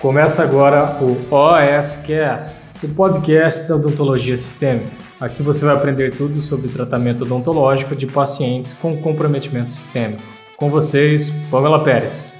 Começa agora o OSCast, o podcast da odontologia sistêmica. Aqui você vai aprender tudo sobre tratamento odontológico de pacientes com comprometimento sistêmico. Com vocês, Pamela Pérez.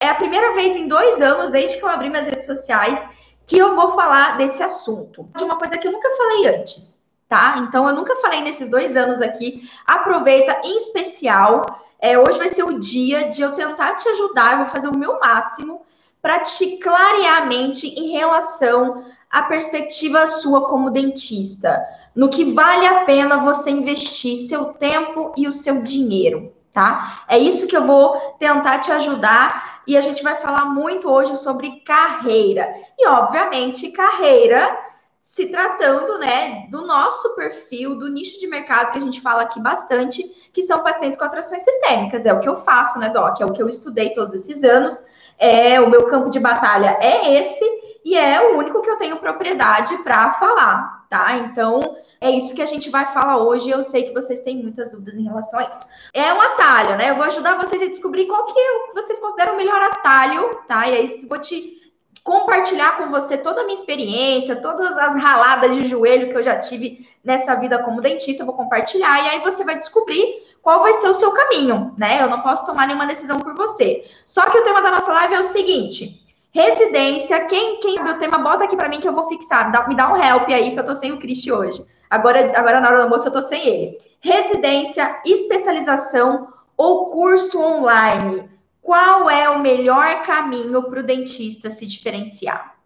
É a primeira vez em dois anos, desde que eu abri minhas redes sociais, que eu vou falar desse assunto. De uma coisa que eu nunca falei antes, tá? Então, eu nunca falei nesses dois anos aqui. Aproveita, em especial, é, hoje vai ser o dia de eu tentar te ajudar, eu vou fazer o meu máximo para te clarear a mente em relação à perspectiva sua como dentista, no que vale a pena você investir seu tempo e o seu dinheiro, tá? É isso que eu vou tentar te ajudar e a gente vai falar muito hoje sobre carreira. E obviamente, carreira se tratando, né, do nosso perfil, do nicho de mercado que a gente fala aqui bastante, que são pacientes com atrações sistêmicas. É o que eu faço, né, Doc? É o que eu estudei todos esses anos. É o meu campo de batalha é esse e é o único que eu tenho propriedade para falar, tá? Então, é isso que a gente vai falar hoje. Eu sei que vocês têm muitas dúvidas em relação a isso. É um atalho, né? Eu vou ajudar vocês a descobrir qual que é vocês consideram o melhor atalho, tá? E aí, vou te compartilhar com você toda a minha experiência, todas as raladas de joelho que eu já tive nessa vida como dentista, vou compartilhar e aí você vai descobrir qual vai ser o seu caminho, né? Eu não posso tomar nenhuma decisão por você. Só que o tema da nossa live é o seguinte: residência. Quem, quem o tema, bota aqui para mim que eu vou fixar. Dá, me dá um help aí, que eu tô sem o Cristi hoje. Agora, agora na hora do almoço eu tô sem ele. Residência, especialização ou curso online qual é o melhor caminho para o dentista se diferenciar?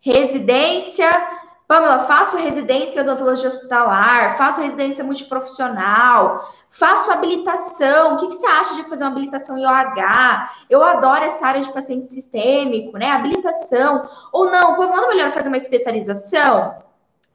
Residência, Pamela, faço residência odontologia hospitalar, faço residência multiprofissional, faço habilitação. O que, que, você acha de fazer uma habilitação em OH? Eu adoro essa área de paciente sistêmico, né? Habilitação. Ou não, Pamela, melhor fazer uma especialização?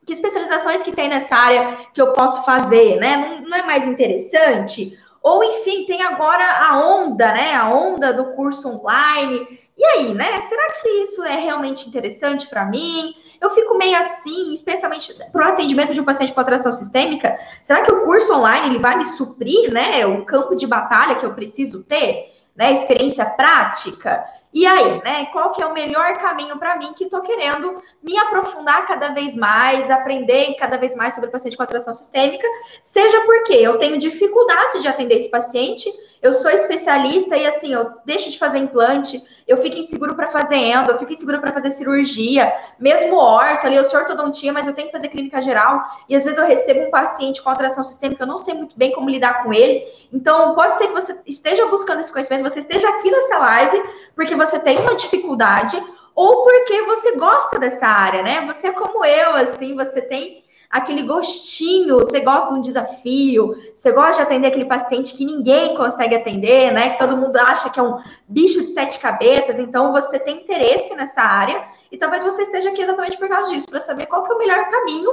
Que especializações que tem nessa área que eu posso fazer, né? Não, não é mais interessante? Ou, enfim, tem agora a onda, né? A onda do curso online. E aí, né? Será que isso é realmente interessante para mim? Eu fico meio assim, especialmente para o atendimento de um paciente com atração sistêmica. Será que o curso online ele vai me suprir, né? O campo de batalha que eu preciso ter, né? Experiência prática. E aí, né? Qual que é o melhor caminho para mim que estou querendo me aprofundar cada vez mais, aprender cada vez mais sobre o paciente com atração sistêmica, seja porque eu tenho dificuldade de atender esse paciente eu sou especialista e assim, eu deixo de fazer implante, eu fico inseguro para fazer endo, eu fico inseguro para fazer cirurgia, mesmo orto ali, eu sou ortodontia, mas eu tenho que fazer clínica geral, e às vezes eu recebo um paciente com atração sistêmica, eu não sei muito bem como lidar com ele. Então, pode ser que você esteja buscando esse conhecimento, você esteja aqui nessa live porque você tem uma dificuldade ou porque você gosta dessa área, né? Você é como eu, assim, você tem aquele gostinho, você gosta de um desafio, você gosta de atender aquele paciente que ninguém consegue atender, né? Que todo mundo acha que é um bicho de sete cabeças, então você tem interesse nessa área e talvez você esteja aqui exatamente por causa disso, para saber qual que é o melhor caminho,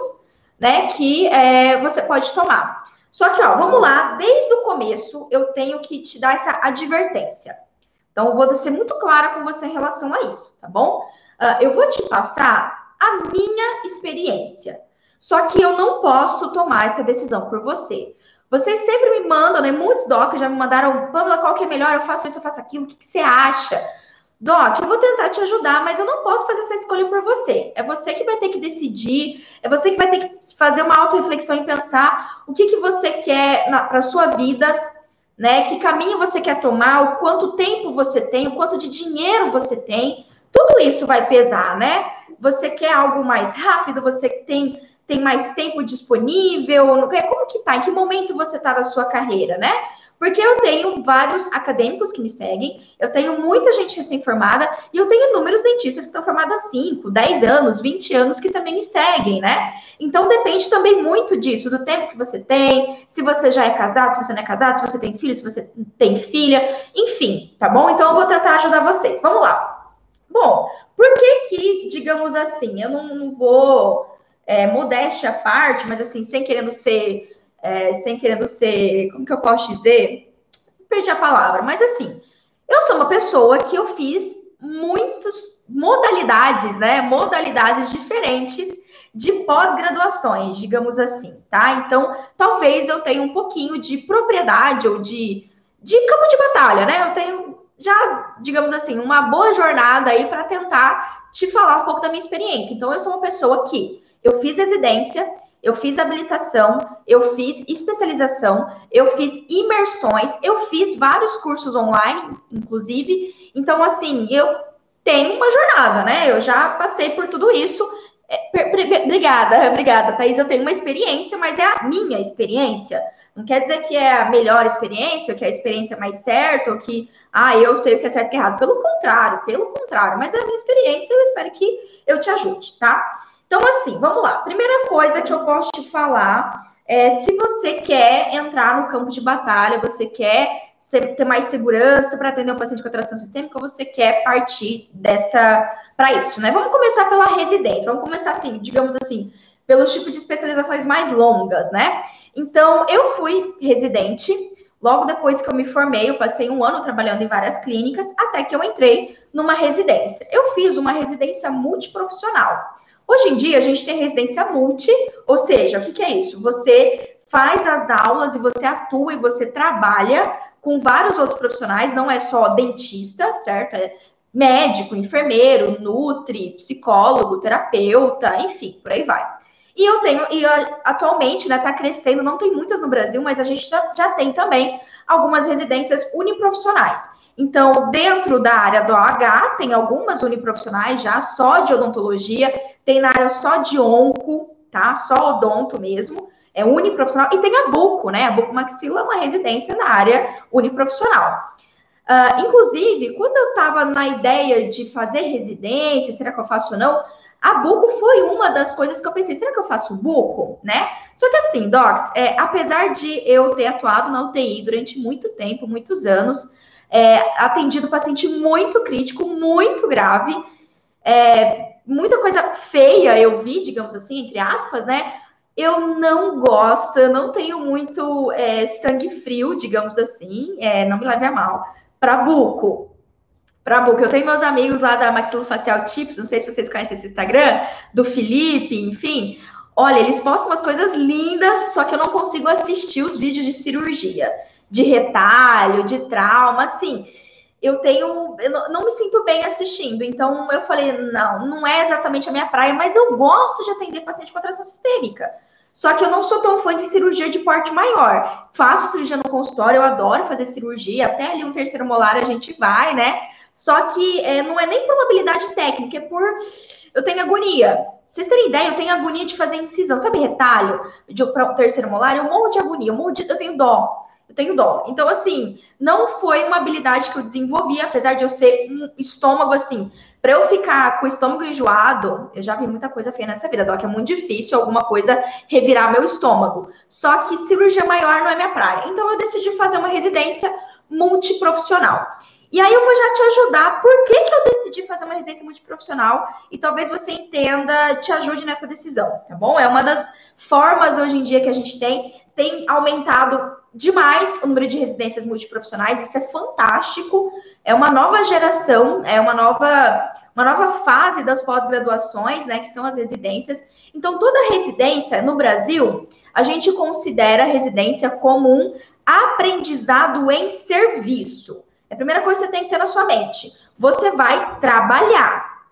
né, que é, você pode tomar. Só que, ó, vamos lá, desde o começo eu tenho que te dar essa advertência. Então, eu vou ser muito clara com você em relação a isso, tá bom? Uh, eu vou te passar a minha experiência. Só que eu não posso tomar essa decisão por você. Vocês sempre me mandam, né? Muitos docs já me mandaram, Pamela, qual que é melhor? Eu faço isso, eu faço aquilo, o que, que você acha? Doc, eu vou tentar te ajudar, mas eu não posso fazer essa escolha por você. É você que vai ter que decidir, é você que vai ter que fazer uma auto-reflexão e pensar o que, que você quer para sua vida, né? Que caminho você quer tomar, o quanto tempo você tem, o quanto de dinheiro você tem. Tudo isso vai pesar, né? Você quer algo mais rápido, você tem tem mais tempo disponível? Como que tá? Em que momento você tá da sua carreira, né? Porque eu tenho vários acadêmicos que me seguem, eu tenho muita gente recém-formada e eu tenho inúmeros dentistas que estão formados há 5, 10 anos, 20 anos que também me seguem, né? Então depende também muito disso, do tempo que você tem, se você já é casado, se você não é casado, se você tem filho, se você tem filha, enfim, tá bom? Então eu vou tentar ajudar vocês. Vamos lá. Bom, por que que, digamos assim, eu não, não vou é, modéstia à parte, mas assim, sem querendo ser, é, sem querendo ser, como que eu posso dizer? Perdi a palavra, mas assim, eu sou uma pessoa que eu fiz muitas modalidades, né? Modalidades diferentes de pós-graduações, digamos assim, tá? Então, talvez eu tenha um pouquinho de propriedade ou de, de campo de batalha, né? Eu tenho já, digamos assim, uma boa jornada aí para tentar te falar um pouco da minha experiência. Então, eu sou uma pessoa que eu fiz residência, eu fiz habilitação, eu fiz especialização, eu fiz imersões, eu fiz vários cursos online, inclusive. Então, assim, eu tenho uma jornada, né? Eu já passei por tudo isso. É, obrigada, obrigada, Thaís. Eu tenho uma experiência, mas é a minha experiência. Não quer dizer que é a melhor experiência, ou que é a experiência mais certa, ou que, ah, eu sei o que é certo e errado. Pelo contrário, pelo contrário. Mas é a minha experiência, eu espero que eu te ajude, tá? Então, assim, vamos lá. Primeira coisa que eu posso te falar é se você quer entrar no campo de batalha, você quer ser, ter mais segurança para atender um paciente com atração sistêmica, você quer partir dessa para isso, né? Vamos começar pela residência. Vamos começar assim, digamos assim, pelos tipos de especializações mais longas, né? Então, eu fui residente. Logo depois que eu me formei, eu passei um ano trabalhando em várias clínicas, até que eu entrei numa residência. Eu fiz uma residência multiprofissional. Hoje em dia, a gente tem residência multi, ou seja, o que, que é isso? Você faz as aulas e você atua e você trabalha com vários outros profissionais, não é só dentista, certo? É médico, enfermeiro, nutri, psicólogo, terapeuta, enfim, por aí vai. E eu tenho, e atualmente, né, tá crescendo, não tem muitas no Brasil, mas a gente já, já tem também algumas residências uniprofissionais. Então, dentro da área do OH, tem algumas uniprofissionais já só de odontologia, tem na área só de onco, tá? Só odonto mesmo, é uniprofissional. E tem a Buco, né? A Buco Maxila é uma residência na área uniprofissional. Uh, inclusive, quando eu estava na ideia de fazer residência, será que eu faço ou não? A Buco foi uma das coisas que eu pensei, será que eu faço Buco, né? Só que assim, Docs, é, apesar de eu ter atuado na UTI durante muito tempo, muitos anos, é, atendido paciente muito crítico, muito grave, é, muita coisa feia eu vi, digamos assim, entre aspas, né? Eu não gosto, eu não tenho muito é, sangue frio, digamos assim, é, não me leve a mal, para buco. Para buco, eu tenho meus amigos lá da Maxilofacial Tips, não sei se vocês conhecem esse Instagram, do Felipe, enfim. Olha, eles postam umas coisas lindas, só que eu não consigo assistir os vídeos de cirurgia de retalho, de trauma, assim, eu tenho, eu não, me sinto bem assistindo. Então eu falei, não, não é exatamente a minha praia, mas eu gosto de atender paciente com atração sistêmica. Só que eu não sou tão fã de cirurgia de porte maior. Faço cirurgia no consultório, eu adoro fazer cirurgia, até ali um terceiro molar a gente vai, né? Só que é, não é nem por habilidade técnica, é por. Eu tenho agonia. Vocês terem ideia, eu tenho agonia de fazer incisão, sabe retalho de um terceiro molar? Eu morro de agonia, eu, morro de, eu tenho dó eu tenho dó. Então, assim, não foi uma habilidade que eu desenvolvi, apesar de eu ser um estômago assim. Para eu ficar com o estômago enjoado, eu já vi muita coisa feia nessa vida, Doc. É muito difícil alguma coisa revirar meu estômago. Só que cirurgia maior não é minha praia. Então, eu decidi fazer uma residência multiprofissional. E aí eu vou já te ajudar por que, que eu decidi fazer uma residência multiprofissional e talvez você entenda, te ajude nessa decisão, tá bom? É uma das formas hoje em dia que a gente tem, tem aumentado demais o número de residências multiprofissionais, isso é fantástico. É uma nova geração, é uma nova, uma nova fase das pós-graduações, né, que são as residências. Então, toda residência no Brasil, a gente considera a residência como um aprendizado em serviço. É a primeira coisa que você tem que ter na sua mente. Você vai trabalhar.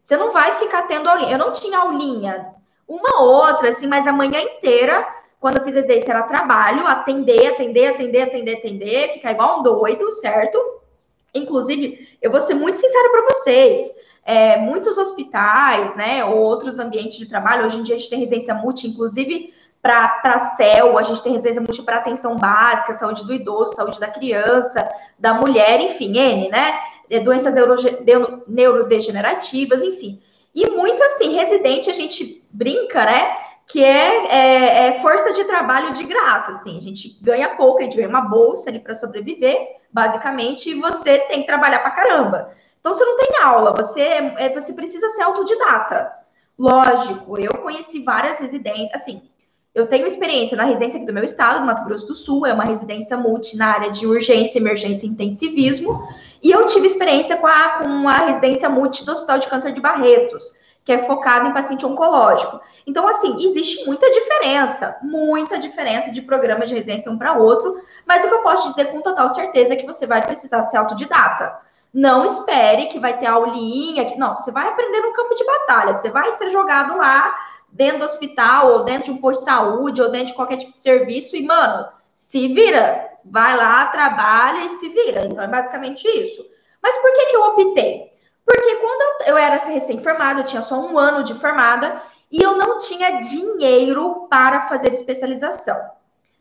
Você não vai ficar tendo aulinha. Eu não tinha aulinha, uma outra, assim, mas a manhã inteira quando eu fiz residência era trabalho, atender, atender, atender, atender, atender, ficar igual um doido, certo? Inclusive, eu vou ser muito sincera para vocês. É, muitos hospitais, né, ou outros ambientes de trabalho, hoje em dia a gente tem residência multi, inclusive para CEL, a gente tem residência multi para atenção básica, saúde do idoso, saúde da criança, da mulher, enfim, N, né? É, doenças neuro, neurodegenerativas, enfim. E muito assim, residente, a gente brinca, né? Que é, é, é, força de trabalho de graça, assim, a gente ganha pouco, a gente ganha uma bolsa ali para sobreviver, basicamente, e você tem que trabalhar para caramba. Então você não tem aula, você, é, você precisa ser autodidata. Lógico, eu conheci várias residências, assim, eu tenho experiência na residência aqui do meu estado, do Mato Grosso do Sul, é uma residência multi na área de urgência, emergência e intensivismo, e eu tive experiência com a, com a residência multi do Hospital de Câncer de Barretos, que é focada em paciente oncológico. Então, assim, existe muita diferença, muita diferença de programa de residência um para outro, mas o que eu posso dizer com total certeza é que você vai precisar ser autodidata. Não espere que vai ter aulinha, que não, você vai aprender no campo de batalha, você vai ser jogado lá dentro do hospital, ou dentro de um posto de saúde, ou dentro de qualquer tipo de serviço, e, mano, se vira, vai lá, trabalha e se vira. Então, é basicamente isso. Mas por que, que eu optei? Porque quando eu era recém-formada, eu tinha só um ano de formada e eu não tinha dinheiro para fazer especialização.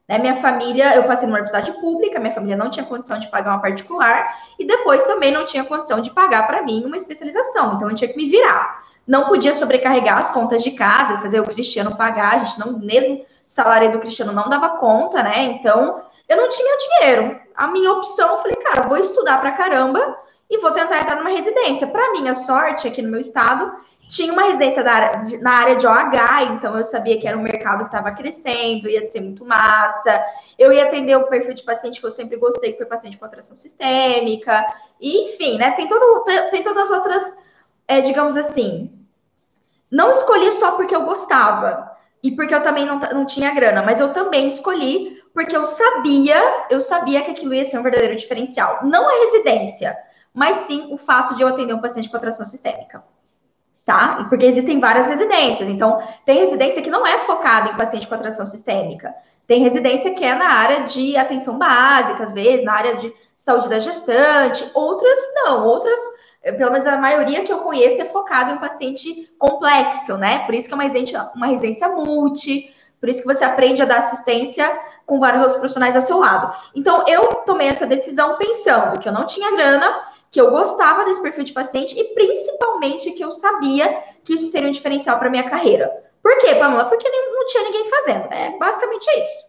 Né? Minha família, eu passei numa universidade pública, minha família não tinha condição de pagar uma particular e depois também não tinha condição de pagar para mim uma especialização, então eu tinha que me virar. Não podia sobrecarregar as contas de casa fazer o Cristiano pagar, a gente não, mesmo salário do Cristiano não dava conta, né? Então eu não tinha dinheiro. A minha opção, eu falei, cara, vou estudar pra caramba e vou tentar entrar numa residência. Para minha sorte, aqui no meu estado, tinha uma residência de, na área de OH, então eu sabia que era um mercado que estava crescendo, ia ser muito massa. Eu ia atender o perfil de paciente que eu sempre gostei, que foi paciente com atração sistêmica. E, enfim, né? Tem, todo, tem todas as outras, é, digamos assim. Não escolhi só porque eu gostava e porque eu também não, não tinha grana, mas eu também escolhi porque eu sabia, eu sabia que aquilo ia ser um verdadeiro diferencial. Não a residência, mas sim o fato de eu atender um paciente com atração sistêmica. Tá? Porque existem várias residências. Então, tem residência que não é focada em paciente com atração sistêmica. Tem residência que é na área de atenção básica, às vezes, na área de saúde da gestante. Outras não, outras, eh, pelo menos a maioria que eu conheço é focada em paciente complexo, né? Por isso que é uma residência, uma residência multi, por isso que você aprende a dar assistência com vários outros profissionais ao seu lado. Então, eu tomei essa decisão pensando que eu não tinha grana, que eu gostava desse perfil de paciente e principalmente que eu sabia que isso seria um diferencial para minha carreira. Por quê, Pamela? Porque não tinha ninguém fazendo. É basicamente isso.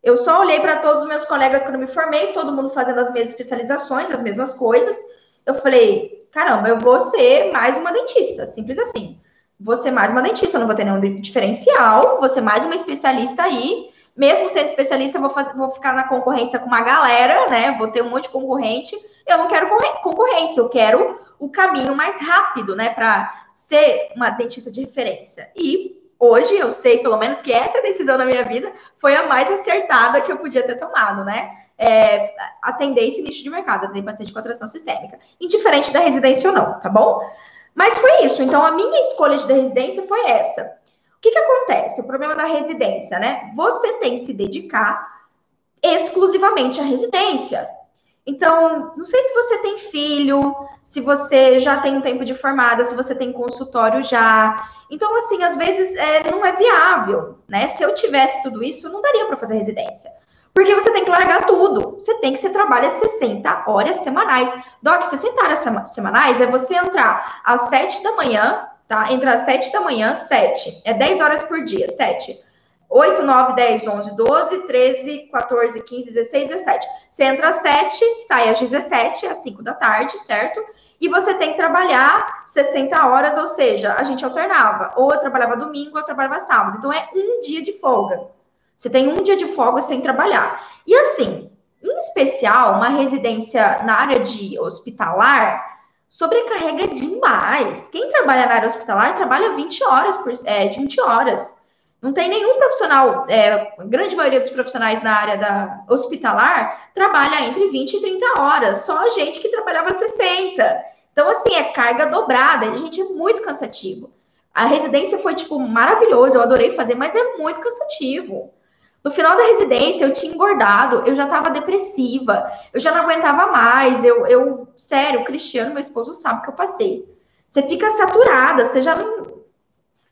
Eu só olhei para todos os meus colegas quando me formei, todo mundo fazendo as mesmas especializações, as mesmas coisas. Eu falei, caramba, eu vou ser mais uma dentista, simples assim. Vou ser mais uma dentista, não vou ter nenhum diferencial, vou ser mais uma especialista aí. Mesmo sendo especialista, vou, fazer, vou ficar na concorrência com uma galera, né? Vou ter um monte de concorrente eu não quero concorrência, eu quero o caminho mais rápido, né, para ser uma dentista de referência. E hoje eu sei, pelo menos, que essa decisão da minha vida foi a mais acertada que eu podia ter tomado, né? É, atender esse nicho de mercado, atender paciente com atração sistêmica, indiferente da residência ou não, tá bom? Mas foi isso. Então, a minha escolha de residência foi essa. O que, que acontece? O problema da residência, né? Você tem que se dedicar exclusivamente à residência. Então, não sei se você tem filho, se você já tem um tempo de formada, se você tem consultório já. Então, assim, às vezes é, não é viável, né? Se eu tivesse tudo isso, não daria para fazer residência. Porque você tem que largar tudo. Você tem que você trabalha 60 horas semanais. Doc, 60 horas semanais é você entrar às 7 da manhã, tá? Entrar às 7 da manhã, 7. É 10 horas por dia, 7 8, 9, 10, 11, 12, 13, 14, 15, 16, 17. Você entra às 7, sai às 17, às 5 da tarde, certo? E você tem que trabalhar 60 horas, ou seja, a gente alternava. Ou eu trabalhava domingo, ou eu trabalhava sábado. Então é um dia de folga. Você tem um dia de folga sem trabalhar. E assim, em especial, uma residência na área de hospitalar sobrecarrega demais. Quem trabalha na área hospitalar trabalha 20 horas por é, 20 horas. Não tem nenhum profissional, é, a grande maioria dos profissionais na área da hospitalar trabalha entre 20 e 30 horas, só a gente que trabalhava 60. Então, assim, é carga dobrada, a gente é muito cansativo. A residência foi, tipo, maravilhosa, eu adorei fazer, mas é muito cansativo. No final da residência, eu tinha engordado, eu já estava depressiva, eu já não aguentava mais, eu, eu, sério, o Cristiano, meu esposo, sabe que eu passei. Você fica saturada, você já não.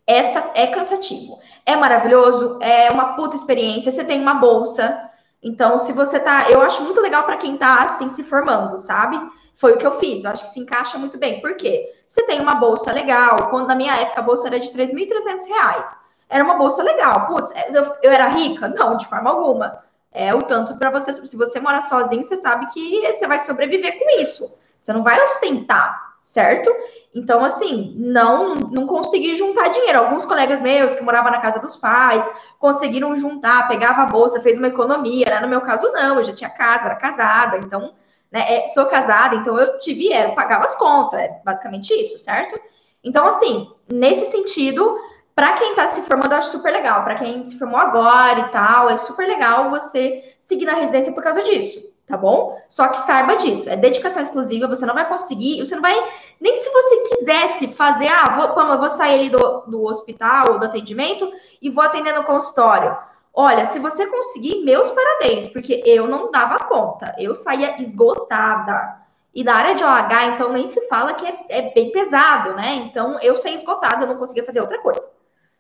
Essa é cansativo é maravilhoso, é uma puta experiência. Você tem uma bolsa. Então, se você tá. Eu acho muito legal para quem tá assim se formando, sabe? Foi o que eu fiz. Eu acho que se encaixa muito bem. Por quê? Você tem uma bolsa legal. Quando na minha época a bolsa era de R$ 3.300. Era uma bolsa legal. Putz, eu, eu era rica? Não, de forma alguma. É o tanto para você. Se você mora sozinho, você sabe que você vai sobreviver com isso. Você não vai ostentar, certo? Então, assim, não não consegui juntar dinheiro. Alguns colegas meus que moravam na casa dos pais conseguiram juntar, pegava a bolsa, fez uma economia. Né? No meu caso, não, eu já tinha casa, era casada, então, né, é, sou casada, então eu tive, é, eu pagava as contas, é basicamente isso, certo? Então, assim, nesse sentido, para quem está se formando, eu acho super legal. Para quem se formou agora e tal, é super legal você seguir na residência por causa disso, tá bom? Só que saiba disso, é dedicação exclusiva, você não vai conseguir, você não vai, nem se você quisesse fazer, ah, vou, eu vou sair ali do, do hospital ou do atendimento e vou atender no consultório. Olha, se você conseguir, meus parabéns, porque eu não dava conta, eu saía esgotada. E na área de OH, então, nem se fala que é, é bem pesado, né? Então, eu saí esgotada, eu não conseguia fazer outra coisa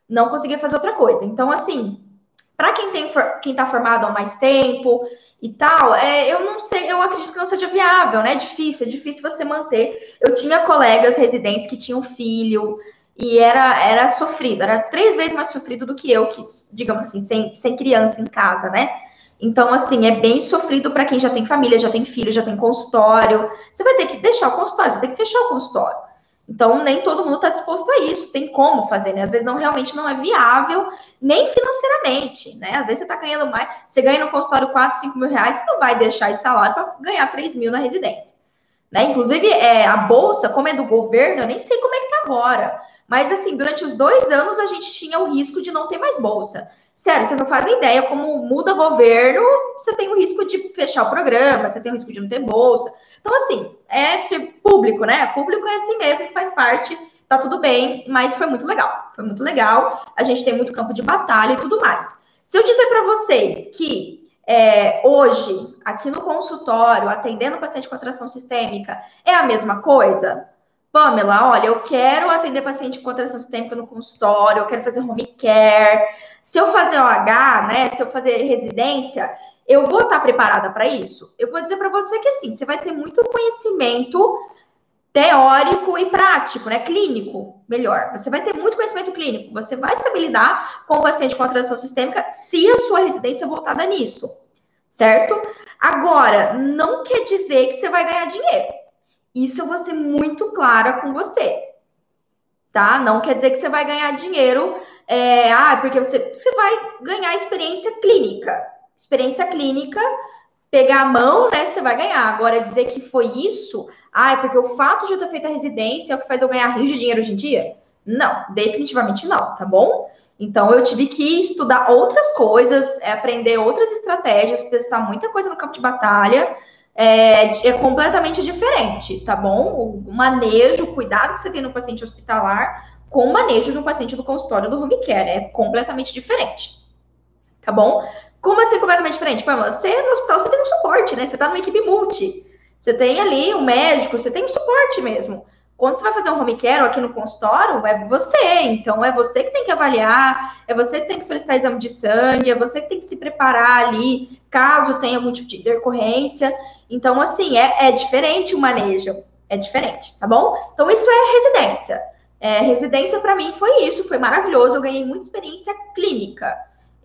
não conseguia fazer outra coisa. Então, assim, para quem tem quem está formado há mais tempo e tal, é, eu não sei, eu acredito que não seja viável, né? É difícil, é difícil você manter. Eu tinha colegas residentes que tinham filho e era, era sofrido, era três vezes mais sofrido do que eu, que, digamos assim, sem, sem criança em casa, né? Então, assim, é bem sofrido para quem já tem família, já tem filho, já tem consultório. Você vai ter que deixar o consultório, vai ter que fechar o consultório. Então, nem todo mundo está disposto a isso, tem como fazer, né? Às vezes não realmente não é viável, nem financeiramente, né? Às vezes você está ganhando mais, você ganha no consultório 4, 5 mil reais, você não vai deixar esse salário para ganhar 3 mil na residência. Né? Inclusive, é, a bolsa, como é do governo, eu nem sei como é que tá agora. Mas assim, durante os dois anos a gente tinha o risco de não ter mais bolsa. Sério, você não faz ideia como muda governo, você tem o risco de fechar o programa, você tem o risco de não ter bolsa. Então, assim, é público, né? Público é assim mesmo, faz parte, tá tudo bem, mas foi muito legal. Foi muito legal. A gente tem muito campo de batalha e tudo mais. Se eu dizer para vocês que é, hoje, aqui no consultório, atendendo o paciente com atração sistêmica, é a mesma coisa? Pamela, olha, eu quero atender paciente com atração sistêmica no consultório, eu quero fazer home care. Se eu fazer OH, né, se eu fazer residência, eu vou estar preparada para isso? Eu vou dizer para você que assim, você vai ter muito conhecimento teórico e prático, né? Clínico, melhor. Você vai ter muito conhecimento clínico. Você vai saber lidar com o paciente com atração sistêmica se a sua residência é voltada nisso, certo? Agora, não quer dizer que você vai ganhar dinheiro. Isso eu vou ser muito clara com você, tá? Não quer dizer que você vai ganhar dinheiro, é, ah, porque você, você vai ganhar experiência clínica experiência clínica, pegar a mão, né, você vai ganhar. Agora, dizer que foi isso, ah, é porque o fato de eu ter feito a residência é o que faz eu ganhar rios de dinheiro hoje em dia? Não, definitivamente não, tá bom? Então, eu tive que estudar outras coisas, é, aprender outras estratégias, testar muita coisa no campo de batalha. É, é, completamente diferente, tá bom? O manejo, o cuidado que você tem no paciente hospitalar com o manejo de um paciente do consultório do home care é completamente diferente, tá bom? Como assim completamente diferente? Pamela, você no hospital você tem um suporte, né? Você tá numa equipe multi. Você tem ali um médico, você tem um suporte mesmo. Quando você vai fazer um home care aqui no consultório, é você. Então, é você que tem que avaliar, é você que tem que solicitar exame de sangue, é você que tem que se preparar ali, caso tenha algum tipo de intercorrência. Então, assim, é, é diferente o manejo. É diferente, tá bom? Então, isso é residência. É, residência, para mim, foi isso. Foi maravilhoso. Eu ganhei muita experiência clínica.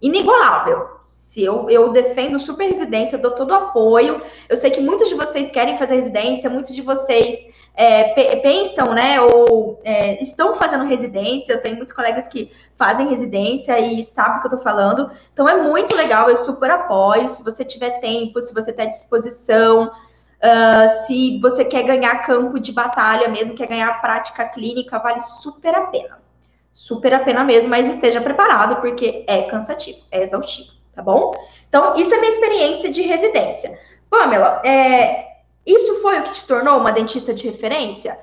Inigualável se eu, eu defendo super residência, eu dou todo o apoio. Eu sei que muitos de vocês querem fazer residência, muitos de vocês é, pensam, né, ou é, estão fazendo residência. Eu tenho muitos colegas que fazem residência e sabem do que eu estou falando. Então é muito legal, eu super apoio. Se você tiver tempo, se você está à disposição, uh, se você quer ganhar campo de batalha mesmo, quer ganhar prática clínica, vale super a pena. Super a pena mesmo, mas esteja preparado, porque é cansativo, é exaustivo tá bom? Então, isso é minha experiência de residência. Pamela, é, isso foi o que te tornou uma dentista de referência?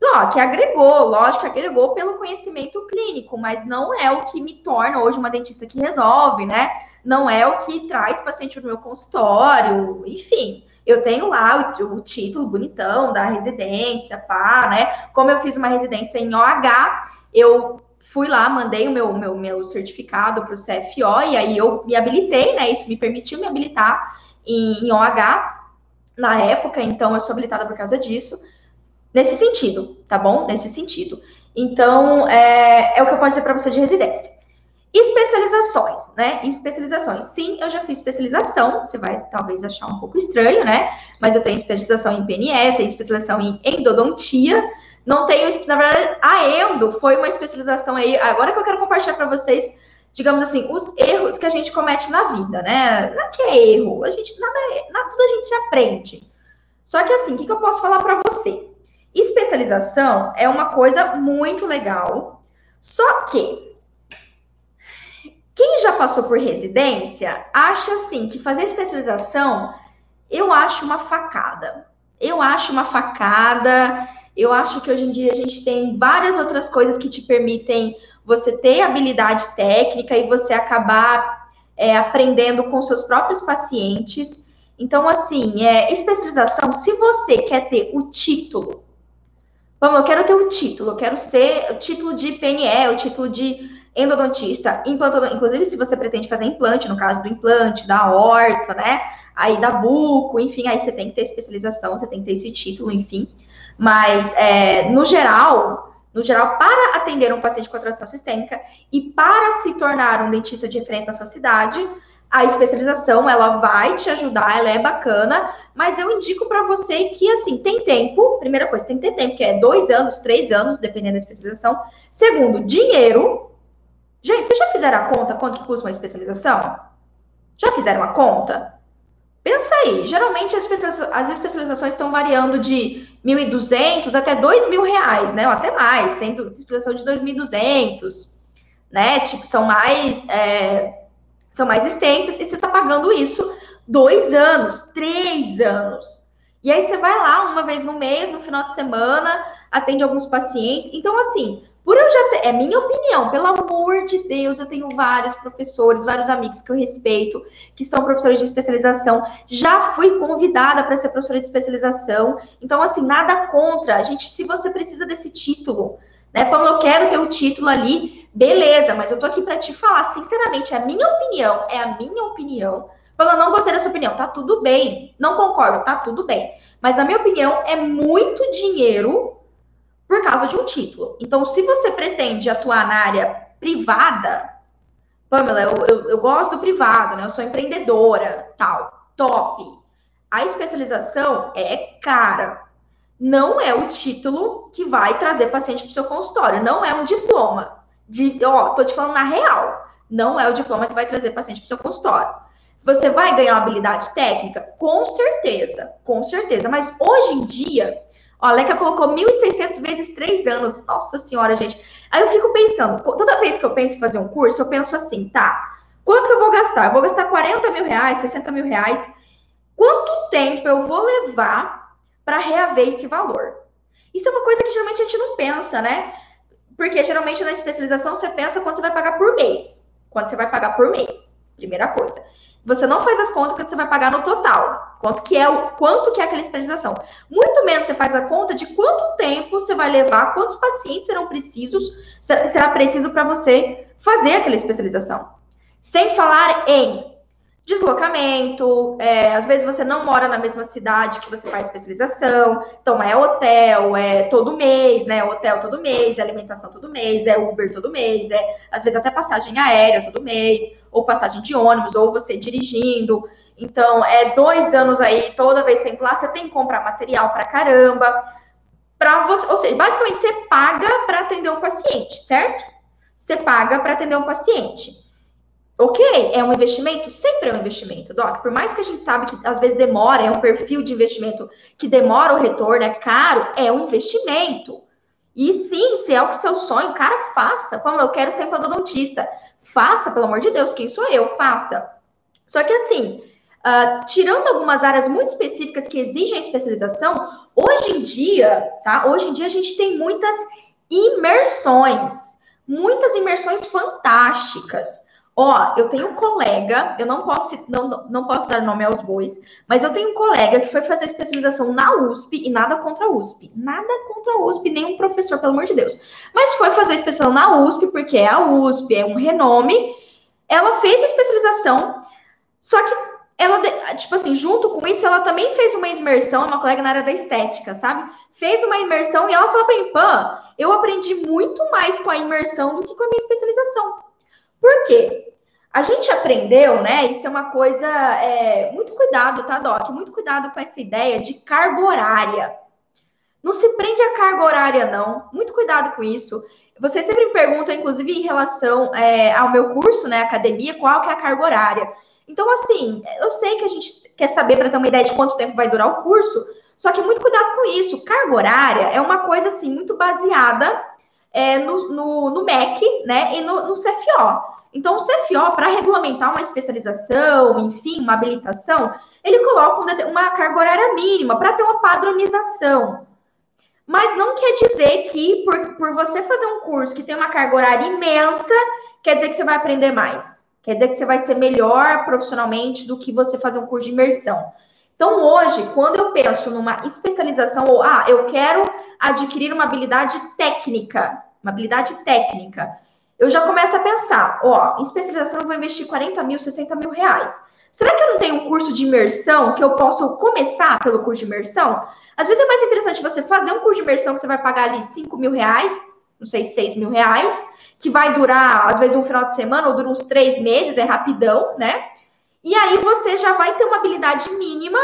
Não, que agregou, lógico, agregou pelo conhecimento clínico, mas não é o que me torna hoje uma dentista que resolve, né? Não é o que traz paciente no meu consultório, enfim. Eu tenho lá o, o título bonitão da residência, pá, né? Como eu fiz uma residência em OH, eu fui lá, mandei o meu, meu, meu certificado para o CFO, e aí eu me habilitei, né? Isso me permitiu me habilitar em, em OH na época, então eu sou habilitada por causa disso. Nesse sentido, tá bom? Nesse sentido. Então, é, é o que eu posso dizer para você de residência. Especializações, né? Especializações. Sim, eu já fiz especialização. Você vai talvez achar um pouco estranho, né? Mas eu tenho especialização em PNE, tenho especialização em endodontia. Não tenho, na verdade, a endo foi uma especialização aí. Agora que eu quero compartilhar para vocês, digamos assim, os erros que a gente comete na vida, né? Não é que é erro, a gente nada, nada tudo a gente se aprende. Só que assim, o que, que eu posso falar para você? Especialização é uma coisa muito legal, só que quem já passou por residência acha assim que fazer especialização eu acho uma facada. Eu acho uma facada. Eu acho que hoje em dia a gente tem várias outras coisas que te permitem você ter habilidade técnica e você acabar é, aprendendo com seus próprios pacientes. Então, assim, é, especialização, se você quer ter o título, vamos, eu quero ter o título, eu quero ser o título de PNE, o título de endodontista, implantodon... inclusive se você pretende fazer implante, no caso do implante, da horta, né? Aí da buco, enfim, aí você tem que ter especialização, você tem que ter esse título, enfim. Mas, é, no geral, no geral, para atender um paciente com atração sistêmica e para se tornar um dentista de referência na sua cidade, a especialização ela vai te ajudar, ela é bacana, mas eu indico para você que assim tem tempo. Primeira coisa, tem que ter tempo, que é dois anos, três anos, dependendo da especialização. Segundo, dinheiro, Gente, vocês já fizeram a conta quanto custa uma especialização? Já fizeram a conta? Pensa aí, geralmente as, as especializações estão variando de 1.200 até 2.000 reais, né? Ou até mais, tem especialização de 2.200, né? Tipo, são mais, é, são mais extensas e você está pagando isso dois anos, três anos. E aí você vai lá uma vez no mês, no final de semana, atende alguns pacientes. Então, assim, por eu já ter, é minha opinião, pelo amor de Deus, eu tenho vários professores, vários amigos que eu respeito, que são professores de especialização. Já fui convidada para ser professora de especialização. Então, assim, nada contra. A gente, se você precisa desse título, né, Pamela, eu quero ter o título ali, beleza, mas eu tô aqui para te falar, sinceramente, é a minha opinião, é a minha opinião. Pamela, não gostei dessa opinião, tá tudo bem. Não concordo, tá tudo bem. Mas, na minha opinião, é muito dinheiro por causa de um título. Então, se você pretende atuar na área privada, Pamela, eu, eu, eu gosto do privado, né? Eu sou empreendedora, tal, top. A especialização é cara. Não é o título que vai trazer paciente para o seu consultório. Não é um diploma. De, ó, tô te falando na real. Não é o diploma que vai trazer paciente para o seu consultório. Você vai ganhar uma habilidade técnica? Com certeza, com certeza. Mas hoje em dia, Ó, a Leca colocou 1.600 vezes 3 anos. Nossa senhora, gente. Aí eu fico pensando, toda vez que eu penso em fazer um curso, eu penso assim, tá, quanto eu vou gastar? Eu vou gastar 40 mil reais, 60 mil reais. Quanto tempo eu vou levar para reaver esse valor? Isso é uma coisa que geralmente a gente não pensa, né? Porque geralmente na especialização você pensa quanto você vai pagar por mês. Quanto você vai pagar por mês. Primeira coisa. Você não faz as contas que você vai pagar no total. Quanto que é o quanto que é aquela especialização. Muito menos você faz a conta de quanto tempo você vai levar, quantos pacientes serão precisos, será preciso para você fazer aquela especialização. Sem falar em deslocamento, é, às vezes você não mora na mesma cidade que você faz especialização, então é hotel, é todo mês, né? Hotel todo mês, é alimentação todo mês, é Uber todo mês, é às vezes até passagem aérea todo mês, ou passagem de ônibus, ou você dirigindo. Então, é dois anos aí, toda vez sempre lá, você tem que comprar material pra caramba. Pra você, ou seja, basicamente você paga para atender um paciente, certo? Você paga para atender um paciente. Ok, é um investimento? Sempre é um investimento, Doc. Por mais que a gente sabe que às vezes demora, é um perfil de investimento que demora o retorno, é caro, é um investimento. E sim, se é o que seu sonho, cara, faça. Como eu quero ser endodontista. Faça, pelo amor de Deus, quem sou eu? Faça. Só que assim, uh, tirando algumas áreas muito específicas que exigem especialização, hoje em dia, tá? Hoje em dia a gente tem muitas imersões, muitas imersões fantásticas. Ó, eu tenho um colega, eu não posso, não, não posso dar nome aos bois, mas eu tenho um colega que foi fazer especialização na USP e nada contra a USP. Nada contra a USP, nenhum professor, pelo amor de Deus. Mas foi fazer especialização na USP, porque é a USP, é um renome. Ela fez a especialização, só que ela, tipo assim, junto com isso, ela também fez uma imersão, uma colega na área da estética, sabe? Fez uma imersão e ela falou para mim, Pan, eu aprendi muito mais com a imersão do que com a minha especialização. Por quê? A gente aprendeu, né? Isso é uma coisa. É, muito cuidado, tá, Doc? Muito cuidado com essa ideia de carga horária. Não se prende a carga horária, não. Muito cuidado com isso. Você sempre me pergunta, inclusive, em relação é, ao meu curso, né, academia, qual que é a carga horária. Então, assim, eu sei que a gente quer saber para ter uma ideia de quanto tempo vai durar o curso, Só que muito cuidado com isso. Carga horária é uma coisa assim muito baseada é, no, no, no, MEC né, e no, no CFO. Então, o CFO, para regulamentar uma especialização, enfim, uma habilitação, ele coloca uma carga horária mínima para ter uma padronização. Mas não quer dizer que, por, por você fazer um curso que tem uma carga horária imensa, quer dizer que você vai aprender mais. Quer dizer que você vai ser melhor profissionalmente do que você fazer um curso de imersão. Então, hoje, quando eu penso numa especialização, ou, ah, eu quero adquirir uma habilidade técnica, uma habilidade técnica, eu já começo a pensar, ó, em especialização eu vou investir 40 mil, 60 mil reais. Será que eu não tenho um curso de imersão que eu posso começar pelo curso de imersão? Às vezes é mais interessante você fazer um curso de imersão que você vai pagar ali 5 mil reais, não sei, 6 mil reais, que vai durar, às vezes, um final de semana ou dura uns três meses, é rapidão, né? E aí você já vai ter uma habilidade mínima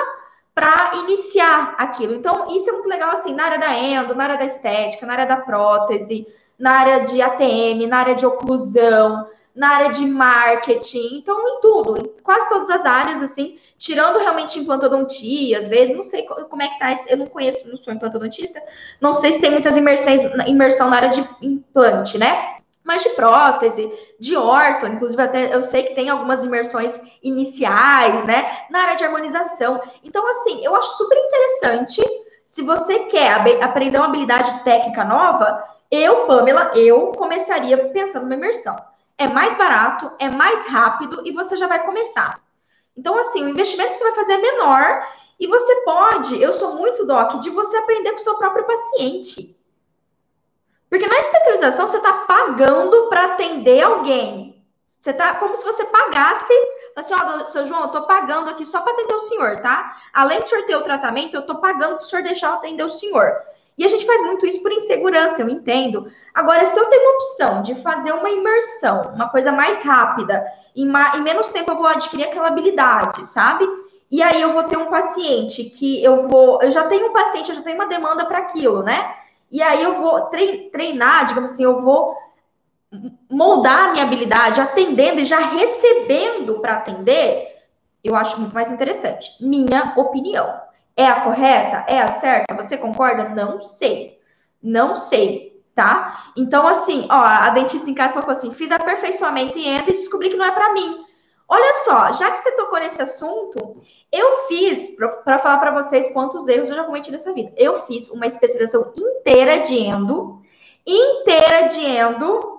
para iniciar aquilo. Então, isso é muito legal, assim, na área da endo, na área da estética, na área da prótese, na área de ATM, na área de oclusão, na área de marketing, então em tudo, em quase todas as áreas, assim, tirando realmente implantodontia, às vezes, não sei como é que tá, eu não conheço, não sou implantodontista, não sei se tem muitas imersões, imersão na área de implante, né? Mas de prótese, de orto, inclusive até eu sei que tem algumas imersões iniciais, né? Na área de harmonização. Então, assim, eu acho super interessante. Se você quer aprender uma habilidade técnica nova, eu, Pamela, eu começaria pensando numa imersão é mais barato, é mais rápido e você já vai começar. Então, assim, o investimento que você vai fazer é menor e você pode, eu sou muito doc, de você aprender com o seu próprio paciente. Porque na especialização você está pagando para atender alguém. Você tá como se você pagasse, assim, ó, seu João, eu tô pagando aqui só para atender o senhor, tá? Além de o senhor ter o tratamento, eu tô pagando para o senhor deixar eu atender o senhor. E a gente faz muito isso por insegurança, eu entendo. Agora, se eu tenho uma opção de fazer uma imersão, uma coisa mais rápida, em, em menos tempo eu vou adquirir aquela habilidade, sabe? E aí eu vou ter um paciente que eu vou. Eu já tenho um paciente, eu já tenho uma demanda para aquilo, né? E aí eu vou treinar, digamos assim, eu vou moldar a minha habilidade atendendo e já recebendo para atender, eu acho muito mais interessante. Minha opinião. É a correta? É a certa? Você concorda? Não sei. Não sei, tá? Então, assim, ó, a dentista em casa colocou assim: fiz aperfeiçoamento em endo e descobri que não é para mim. Olha só, já que você tocou nesse assunto, eu fiz, para falar para vocês quantos erros eu já cometi nessa vida, eu fiz uma especialização inteira de endo, inteira de endo,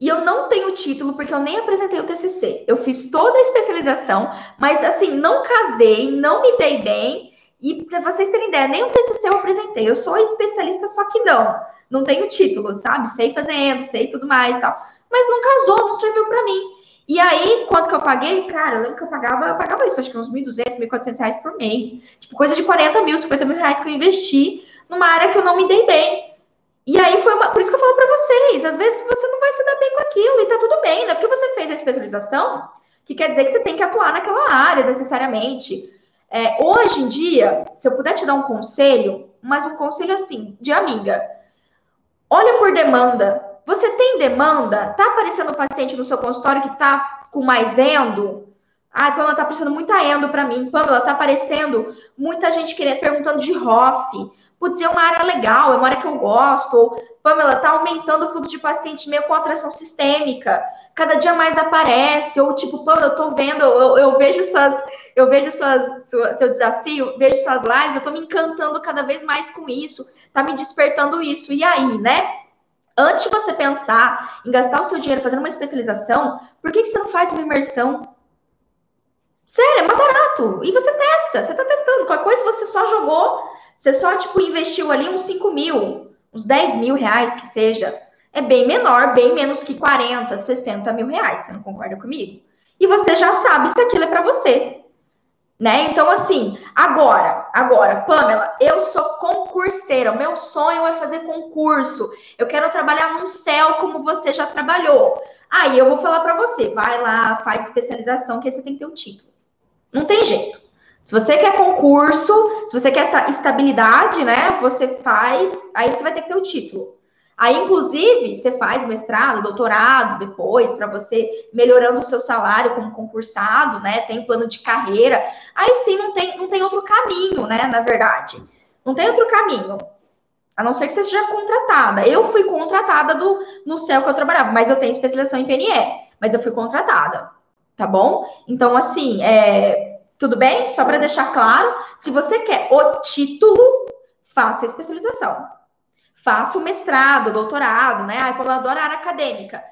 e eu não tenho título porque eu nem apresentei o TCC. Eu fiz toda a especialização, mas assim, não casei, não me dei bem. E para vocês terem ideia, nem o TCC eu apresentei. Eu sou especialista, só que não. Não tenho título, sabe? Sei fazendo, sei tudo mais e tal. Mas não casou, não serviu para mim. E aí, quanto que eu paguei? Cara, eu lembro que eu pagava, eu pagava isso, acho que uns 1.200, 1.400 reais por mês. Tipo, coisa de 40 mil, 50 mil reais que eu investi numa área que eu não me dei bem. E aí foi uma, por isso que eu falo para vocês, às vezes você não vai se dar bem com aquilo e tá tudo bem, não é porque você fez a especialização que quer dizer que você tem que atuar naquela área necessariamente. É, hoje em dia, se eu puder te dar um conselho, mas um conselho assim, de amiga, olha por demanda. Você tem demanda? Tá aparecendo paciente no seu consultório que tá com mais endo? Ai, Pamela, tá aparecendo muita endo para mim. Pamela, tá aparecendo muita gente querendo, perguntando de ROF putz, é uma área legal, é uma área que eu gosto, ou, Pamela, tá aumentando o fluxo de paciente meio com atração sistêmica, cada dia mais aparece, ou tipo, Pamela, eu tô vendo, eu, eu vejo suas, eu vejo suas, sua, seu desafio, vejo suas lives, eu tô me encantando cada vez mais com isso, tá me despertando isso, e aí, né? Antes de você pensar em gastar o seu dinheiro fazendo uma especialização, por que, que você não faz uma imersão? Sério, é mais barato. E você testa, você tá testando. Qualquer coisa você só jogou você só, tipo, investiu ali uns 5 mil, uns 10 mil reais que seja. É bem menor, bem menos que 40, 60 mil reais. Você não concorda comigo? E você já sabe se aquilo é para você. Né? Então, assim, agora, agora, Pamela, eu sou concurseira. O meu sonho é fazer concurso. Eu quero trabalhar num céu como você já trabalhou. Aí eu vou falar para você, vai lá, faz especialização, que aí você tem que ter um título. Não tem jeito. Se você quer concurso, se você quer essa estabilidade, né? Você faz, aí você vai ter que ter o título. Aí, inclusive, você faz mestrado, doutorado depois, para você melhorando o seu salário como concursado, né? Tem plano de carreira. Aí sim não tem, não tem outro caminho, né? Na verdade. Não tem outro caminho. A não ser que você seja contratada. Eu fui contratada do, no céu que eu trabalhava, mas eu tenho especialização em PNE, mas eu fui contratada. Tá bom? Então, assim, é, tudo bem? Só para deixar claro, se você quer o título, faça a especialização faça o mestrado, doutorado, né? Ai, adoro a área acadêmica.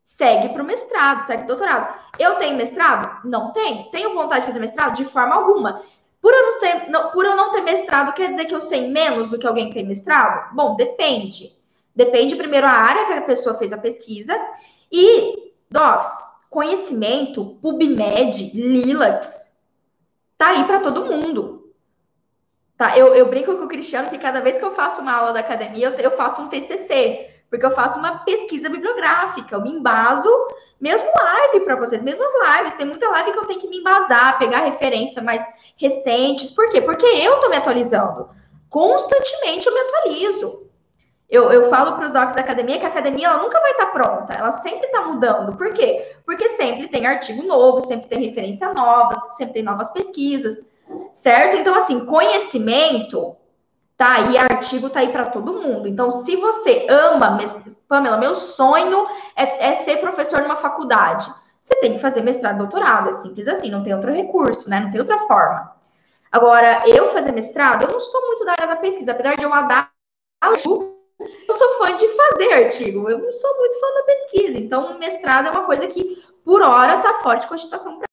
Segue para o mestrado, segue o doutorado. Eu tenho mestrado? Não tenho. Tenho vontade de fazer mestrado? De forma alguma. Por eu, não ter, não, por eu não ter mestrado, quer dizer que eu sei menos do que alguém que tem mestrado? Bom, depende. Depende primeiro a área que a pessoa fez a pesquisa. E, docs, conhecimento, PubMed, Lilacs, tá aí para todo mundo. Tá, eu, eu brinco com o Cristiano que cada vez que eu faço uma aula da academia, eu, eu faço um TCC, porque eu faço uma pesquisa bibliográfica, eu me embaso, mesmo live para vocês, mesmas lives, tem muita live que eu tenho que me embasar, pegar referência mais recentes, por quê? Porque eu tô me atualizando, constantemente eu me atualizo. Eu, eu falo para os docs da academia que a academia ela nunca vai estar tá pronta, ela sempre está mudando. Por quê? Porque sempre tem artigo novo, sempre tem referência nova, sempre tem novas pesquisas certo? Então, assim, conhecimento tá aí, artigo tá aí para todo mundo. Então, se você ama, Pamela, meu sonho é, é, ser professor numa faculdade. Você tem que fazer mestrado, doutorado, é simples assim, não tem outro recurso, né? Não tem outra forma. Agora, eu fazer mestrado, eu não sou muito da área da pesquisa, apesar de eu adar eu sou fã de fazer artigo, eu não sou muito fã da pesquisa. Então, mestrado é uma coisa que, por hora, tá forte de cogitação para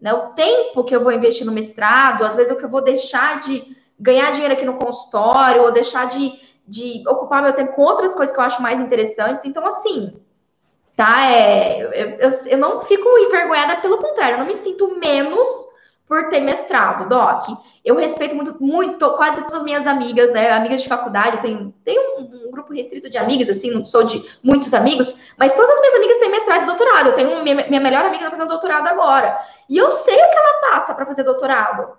né? O tempo que eu vou investir no mestrado, às vezes o que eu vou deixar de ganhar dinheiro aqui no consultório, ou deixar de, de ocupar meu tempo com outras coisas que eu acho mais interessantes. Então, assim, tá? É, eu, eu, eu não fico envergonhada, pelo contrário, eu não me sinto menos por ter mestrado, Doc. Eu respeito muito, muito, quase todas as minhas amigas, né? Amigas de faculdade, eu tenho, tenho um, um, grupo restrito de amigas, assim, não sou de muitos amigos, mas todas as minhas amigas têm mestrado e doutorado. Eu tenho minha, minha melhor amiga tá fazendo doutorado agora. E eu sei o que ela passa para fazer doutorado.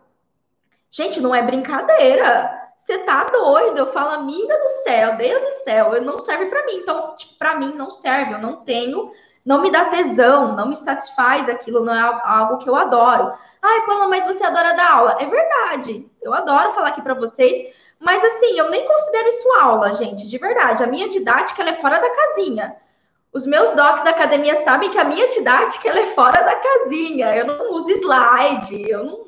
Gente, não é brincadeira. Você tá doido? Eu falo, amiga do céu, Deus do céu, não serve para mim. Então, tipo, para mim não serve. Eu não tenho não me dá tesão, não me satisfaz aquilo, não é algo que eu adoro. Ai, Paula, mas você adora dar aula? É verdade, eu adoro falar aqui para vocês, mas assim, eu nem considero isso aula, gente, de verdade. A minha didática é fora da casinha. Os meus docs da academia sabem que a minha didática é fora da casinha. Eu não uso slide, eu não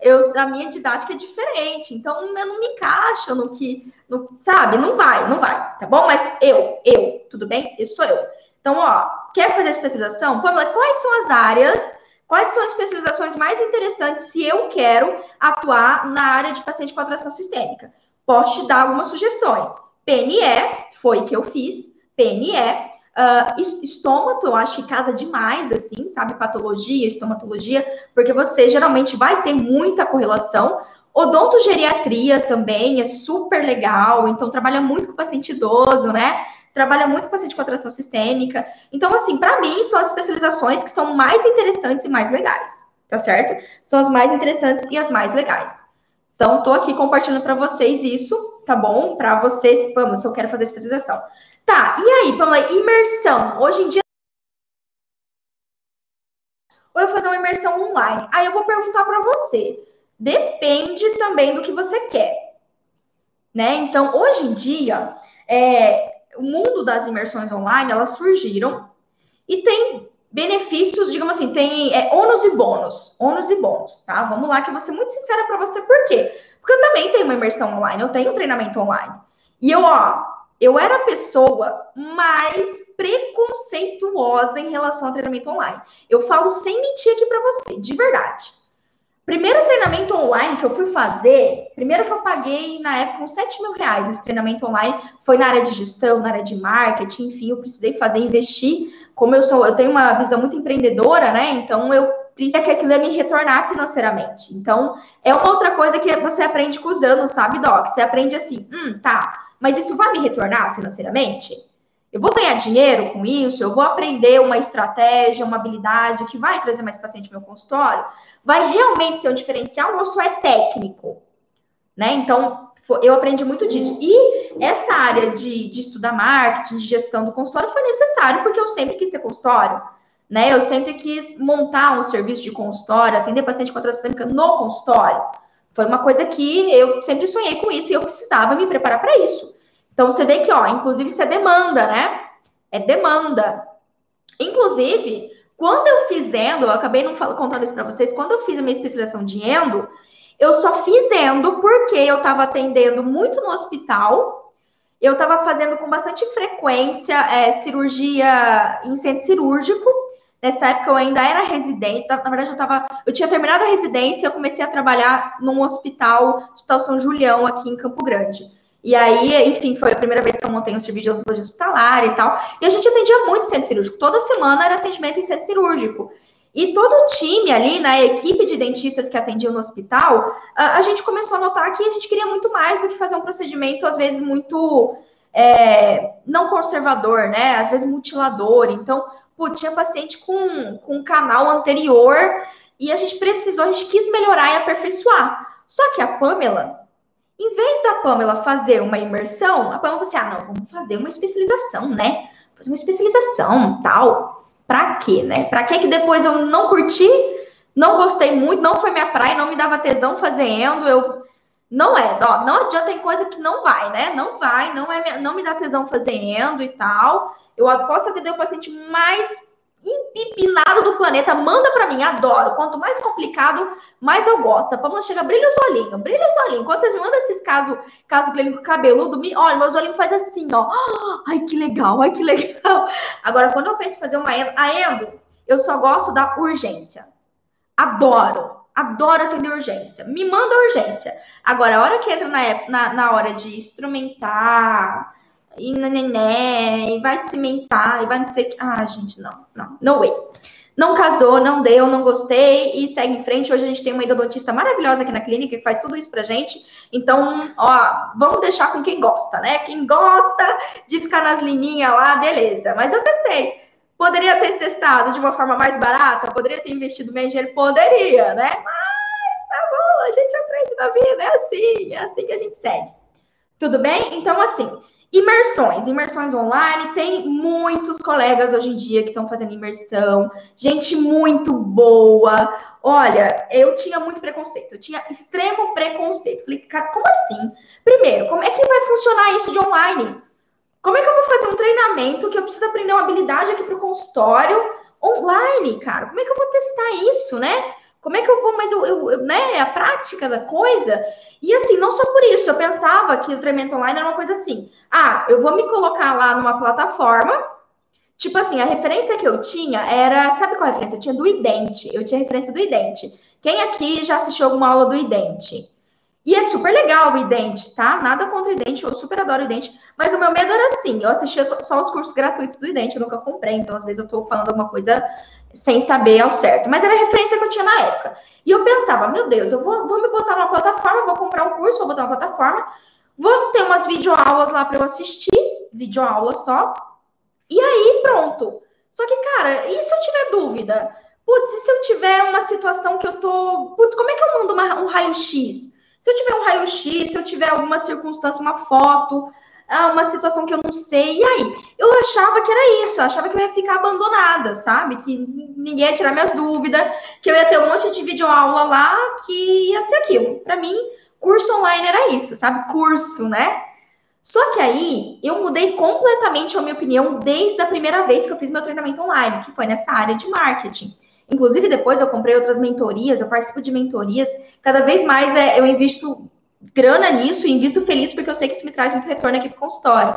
eu, a minha didática é diferente, então eu não me encaixo no que, no, sabe? Não vai, não vai, tá bom? Mas eu, eu, tudo bem? Isso sou eu. Então, ó, quer fazer especialização? Pamela, quais são as áreas, quais são as especializações mais interessantes se eu quero atuar na área de paciente com atração sistêmica? Posso te dar algumas sugestões. PNE, foi que eu fiz, PNE, Uh, estômago, eu acho que casa demais, assim, sabe? Patologia, estomatologia, porque você geralmente vai ter muita correlação. Odontogeriatria também é super legal, então trabalha muito com paciente idoso, né? Trabalha muito com paciente com atração sistêmica. Então, assim, para mim, são as especializações que são mais interessantes e mais legais, tá certo? São as mais interessantes e as mais legais. Então, tô aqui compartilhando para vocês isso, tá bom? Para vocês, vamos, se eu quero fazer especialização. Tá, e aí, lá, imersão. Hoje em dia. Ou eu fazer uma imersão online? Aí eu vou perguntar para você. Depende também do que você quer. Né? Então, hoje em dia, é, o mundo das imersões online, elas surgiram e tem benefícios, digamos assim, tem é, ônus e bônus, ônus e bônus, tá? Vamos lá, que eu vou ser muito sincera para você, por quê? Porque eu também tenho uma imersão online, eu tenho um treinamento online. E eu, ó, eu era a pessoa mais preconceituosa em relação ao treinamento online. Eu falo sem mentir aqui para você, de verdade. Primeiro treinamento online que eu fui fazer, primeiro que eu paguei na época uns 7 mil reais nesse treinamento online, foi na área de gestão, na área de marketing, enfim, eu precisei fazer, investir. Como eu sou, eu tenho uma visão muito empreendedora, né? Então eu precisei que aquilo me retornar financeiramente. Então, é uma outra coisa que você aprende com os anos, sabe, Doc? Você aprende assim, hum, tá, mas isso vai me retornar financeiramente? Eu vou ganhar dinheiro com isso, eu vou aprender uma estratégia, uma habilidade que vai trazer mais paciente no meu consultório. Vai realmente ser um diferencial ou só é técnico? Né? Então, eu aprendi muito disso. E essa área de, de estudar marketing, de gestão do consultório foi necessário, porque eu sempre quis ter consultório. Né? Eu sempre quis montar um serviço de consultório, atender paciente com sistêmica no consultório. Foi uma coisa que eu sempre sonhei com isso e eu precisava me preparar para isso. Então você vê que, ó, inclusive isso é demanda, né? É demanda. Inclusive, quando eu fiz endo, eu acabei não contando isso para vocês, quando eu fiz a minha especialização de endo, eu só fiz endo porque eu estava atendendo muito no hospital, eu estava fazendo com bastante frequência é, cirurgia em centro cirúrgico. Nessa época eu ainda era residente, na verdade eu tava, eu tinha terminado a residência e eu comecei a trabalhar num hospital, Hospital São Julião, aqui em Campo Grande. E aí, enfim, foi a primeira vez que eu montei um serviço de odontologia hospitalar e tal. E a gente atendia muito centro cirúrgico. Toda semana era atendimento em centro cirúrgico. E todo o time ali, na né, equipe de dentistas que atendiam no hospital, a, a, gente começou a notar que a gente queria muito mais do que fazer um procedimento, às vezes, muito é, não conservador, né? Às vezes mutilador. Então, putz, tinha paciente com, com canal anterior e a gente precisou, a gente quis melhorar e aperfeiçoar. Só que a Pamela, em vez da Pamela fazer uma imersão, a Pamela falou assim: ah, não, vamos fazer uma especialização, né? Fazer uma especialização, tal. Pra quê, né? Pra quê que depois eu não curti, não gostei muito, não foi minha praia, não me dava tesão fazendo, eu não é, ó, não adianta tem coisa que não vai, né? Não vai, não é, não me dá tesão fazendo e tal. Eu posso atender o paciente mais empipinado do planeta, manda para mim, adoro. Quanto mais complicado, mais eu gosto. A Pamela chega, brilha os olhinhos, brilha os olhinhos. Quando vocês me mandam esses casos, caso clínico cabeludo, me, olha, meus olhinhos faz assim, ó. Ai, que legal, ai, que legal. Agora, quando eu penso em fazer uma endo, a endo, eu só gosto da urgência. Adoro, adoro atender urgência. Me manda urgência. Agora, a hora que entra na, na, na hora de instrumentar, e nené, e vai cimentar, e vai não sei o que. Ah, gente, não, não, no way. Não casou, não deu, não gostei e segue em frente. Hoje a gente tem uma endodontista maravilhosa aqui na clínica que faz tudo isso pra gente. Então, ó, vamos deixar com quem gosta, né? Quem gosta de ficar nas liminhas lá, beleza. Mas eu testei. Poderia ter testado de uma forma mais barata? Poderia ter investido menos dinheiro? Poderia, né? Mas tá bom, a gente aprende na vida, é assim, é assim que a gente segue. Tudo bem? Então, assim, Imersões, imersões online, tem muitos colegas hoje em dia que estão fazendo imersão, gente muito boa. Olha, eu tinha muito preconceito, eu tinha extremo preconceito. Falei, cara, como assim? Primeiro, como é que vai funcionar isso de online? Como é que eu vou fazer um treinamento que eu preciso aprender uma habilidade aqui para o consultório online, cara? Como é que eu vou testar isso, né? Como é que eu vou, mas eu, eu, eu, né, a prática da coisa. E assim, não só por isso, eu pensava que o treinamento online era uma coisa assim: ah, eu vou me colocar lá numa plataforma. Tipo assim, a referência que eu tinha era, sabe qual a referência? Eu tinha do idente, eu tinha referência do idente. Quem aqui já assistiu alguma aula do idente? E é super legal o idente, tá? Nada contra o idente, eu super adoro o idente. Mas o meu medo era assim, eu assistia só os cursos gratuitos do idente, eu nunca comprei, então às vezes eu tô falando alguma coisa sem saber ao certo. Mas era a referência que eu tinha na época. E eu pensava, meu Deus, eu vou, vou me botar numa plataforma, vou comprar um curso, vou botar uma plataforma, vou ter umas videoaulas lá para eu assistir, videoaula só, e aí pronto. Só que, cara, e se eu tiver dúvida? Putz, e se eu tiver uma situação que eu tô. Putz, como é que eu mando uma, um raio-x? Se eu tiver um raio-x, se eu tiver alguma circunstância, uma foto, ah, uma situação que eu não sei. E aí? Eu achava que era isso, eu achava que eu ia ficar abandonada, sabe? Que ninguém ia tirar minhas dúvidas, que eu ia ter um monte de videoaula lá, que ia ser aquilo. Para mim, curso online era isso, sabe? Curso, né? Só que aí eu mudei completamente a minha opinião desde a primeira vez que eu fiz meu treinamento online, que foi nessa área de marketing. Inclusive, depois eu comprei outras mentorias, eu participo de mentorias. Cada vez mais é, eu invisto grana nisso e invisto feliz porque eu sei que isso me traz muito retorno aqui para o consultório.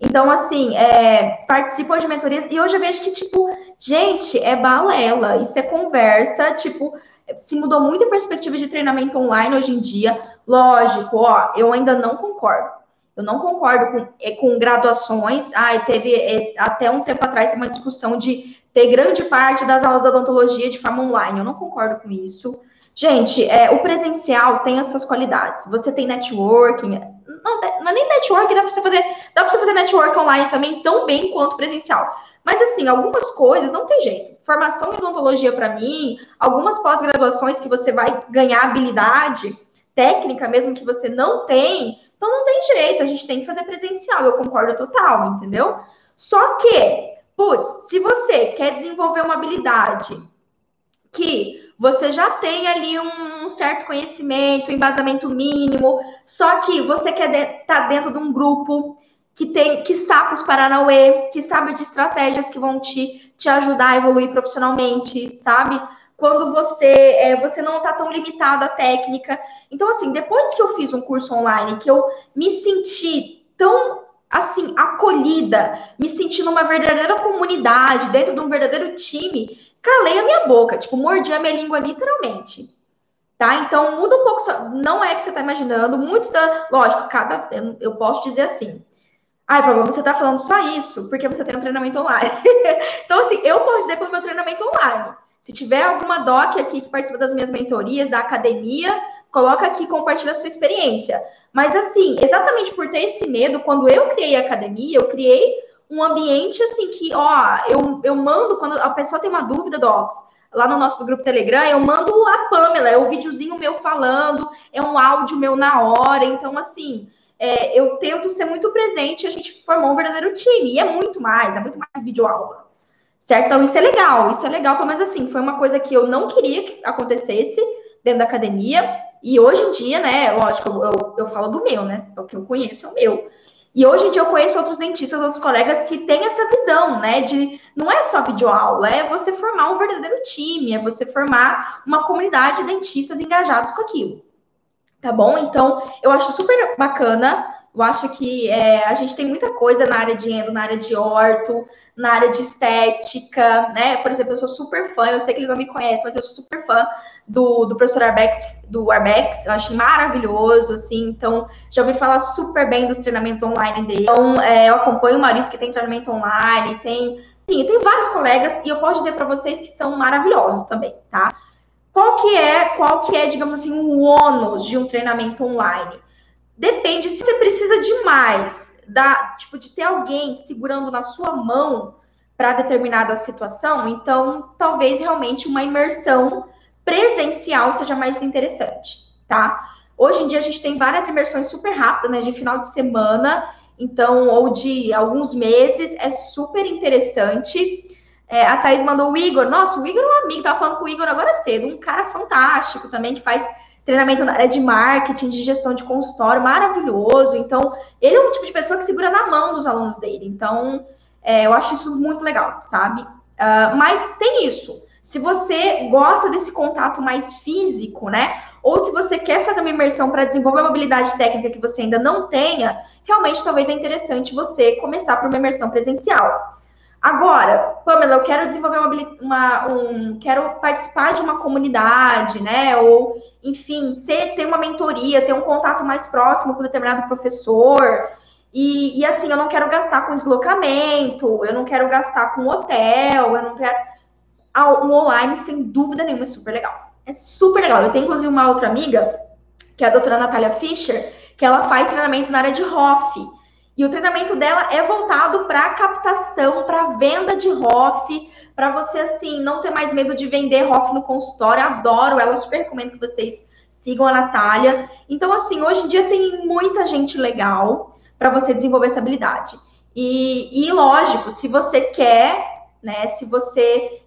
Então, assim, é, participo de mentorias e hoje eu vejo que, tipo, gente, é balela, isso é conversa, tipo, se mudou muito a perspectiva de treinamento online hoje em dia. Lógico, ó, eu ainda não concordo. Eu não concordo com, é, com graduações. Ah, teve é, até um tempo atrás uma discussão de ter grande parte das aulas da odontologia de forma online. Eu não concordo com isso. Gente, é, o presencial tem as suas qualidades. Você tem networking. Não, não é nem network, dá para você fazer, dá para você fazer network online também tão bem quanto presencial. Mas assim, algumas coisas não tem jeito. Formação em odontologia para mim, algumas pós-graduações que você vai ganhar habilidade técnica mesmo que você não tem, Então não tem jeito, a gente tem que fazer presencial, eu concordo total, entendeu? Só que, putz, se você quer desenvolver uma habilidade que você já tem ali um, certo conhecimento, um embasamento mínimo, só que você quer estar tá dentro de um grupo que tem que sabe os Paranauê, que sabe de estratégias que vão te, te ajudar a evoluir profissionalmente, sabe? Quando você é, você não está tão limitado à técnica. Então, assim, depois que eu fiz um curso online, que eu me senti tão assim, acolhida, me senti numa verdadeira comunidade, dentro de um verdadeiro time, calei a minha boca, tipo, mordi a minha língua literalmente. Tá? Então, muda um pouco, não é que você está imaginando, muitos da, lógico, cada, eu, posso dizer assim, Ai, problema, você está falando só isso porque você tem um treinamento online. então, assim, eu posso dizer pelo meu treinamento online. Se tiver alguma doc aqui que participa das minhas mentorias, da academia, coloca aqui, compartilha a sua experiência. Mas, assim, exatamente por ter esse medo, quando eu criei a academia, eu criei um ambiente, assim, que, ó, eu, eu mando, quando a pessoa tem uma dúvida, Docs, lá no nosso grupo Telegram, eu mando a Pamela, é um videozinho meu falando, é um áudio meu na hora. Então, assim, é, eu tento ser muito presente, a gente formou um verdadeiro time, e é muito mais, é muito mais videoaula. Certo? Então, isso é legal, isso é legal, mas assim, foi uma coisa que eu não queria que acontecesse dentro da academia, e hoje em dia, né, lógico, eu, eu, eu falo do meu, né, é o que eu conheço, é o meu. E hoje em dia eu conheço outros dentistas, outros colegas que têm essa visão, né, de não é só videoaula, é você formar um verdadeiro time, é você formar uma comunidade de dentistas engajados com aquilo tá bom? Então, eu acho super bacana. Eu acho que é, a gente tem muita coisa na área de endo, na área de orto, na área de estética, né? Por exemplo, eu sou super fã, eu sei que ele não me conhece, mas eu sou super fã do, do professor Arbex, do Arbex, eu acho maravilhoso, assim, então já ouvi falar super bem dos treinamentos online dele. Então, é, eu acompanho o Maurício que tem treinamento online, tem, tem, tem vários colegas, e eu posso dizer para vocês que são maravilhosos também, tá? Qual que é, qual que é, digamos assim, o ônus de um treinamento online? Depende se você precisa de mais, da, tipo, de ter alguém segurando na sua mão para determinada situação, então talvez realmente uma imersão presencial seja mais interessante, tá? Hoje em dia a gente tem várias imersões super rápidas, né, de final de semana, então, ou de alguns meses, é super interessante. É, a Thaís mandou o Igor. Nossa, o Igor é um amigo, tava falando com o Igor agora cedo, um cara fantástico também, que faz treinamento na área de marketing, de gestão de consultório, maravilhoso. Então, ele é um tipo de pessoa que segura na mão dos alunos dele. Então, é, eu acho isso muito legal, sabe? Uh, mas tem isso. Se você gosta desse contato mais físico, né? Ou se você quer fazer uma imersão para desenvolver uma habilidade técnica que você ainda não tenha, realmente talvez é interessante você começar por uma imersão presencial. Agora, Pamela, eu quero desenvolver uma, uma, um, quero participar de uma comunidade, né? Ou, enfim, ser, ter uma mentoria, ter um contato mais próximo com determinado professor. E, e assim, eu não quero gastar com deslocamento, eu não quero gastar com hotel, eu não quero. Ah, o online, sem dúvida nenhuma, é super legal. É super legal. Eu tenho, inclusive, uma outra amiga, que é a doutora Natália Fischer, que ela faz treinamentos na área de HOF. E o treinamento dela é voltado para captação, para venda de ROF, para você assim não ter mais medo de vender ROF no consultório. Adoro ela, super recomendo que vocês sigam a Natália. Então assim, hoje em dia tem muita gente legal para você desenvolver essa habilidade. E, e lógico, se você quer, né, se você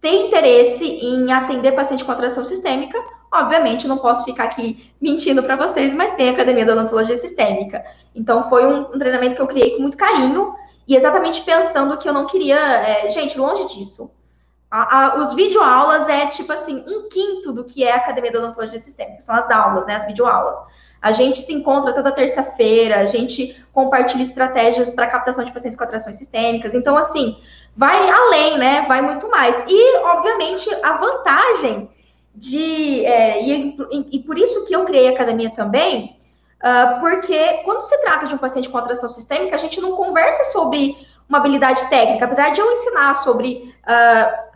tem interesse em atender paciente com atração sistêmica, Obviamente, não posso ficar aqui mentindo para vocês, mas tem a Academia da Odontologia Sistêmica. Então, foi um, um, treinamento que eu criei com muito carinho e exatamente pensando que eu não queria. É, gente, longe disso. A, a, os videoaulas é tipo assim, um quinto do que é a Academia da Odontologia Sistêmica, são as aulas, né? As videoaulas. A gente se encontra toda terça-feira, a gente compartilha estratégias para captação de pacientes com atrações sistêmicas. Então, assim, vai além, né? Vai muito mais. E, obviamente, a vantagem de. É, e, e, por isso que eu criei a academia também, uh, porque quando se trata de um paciente com atração sistêmica, a gente não conversa sobre uma habilidade técnica, apesar de eu ensinar sobre. Uh,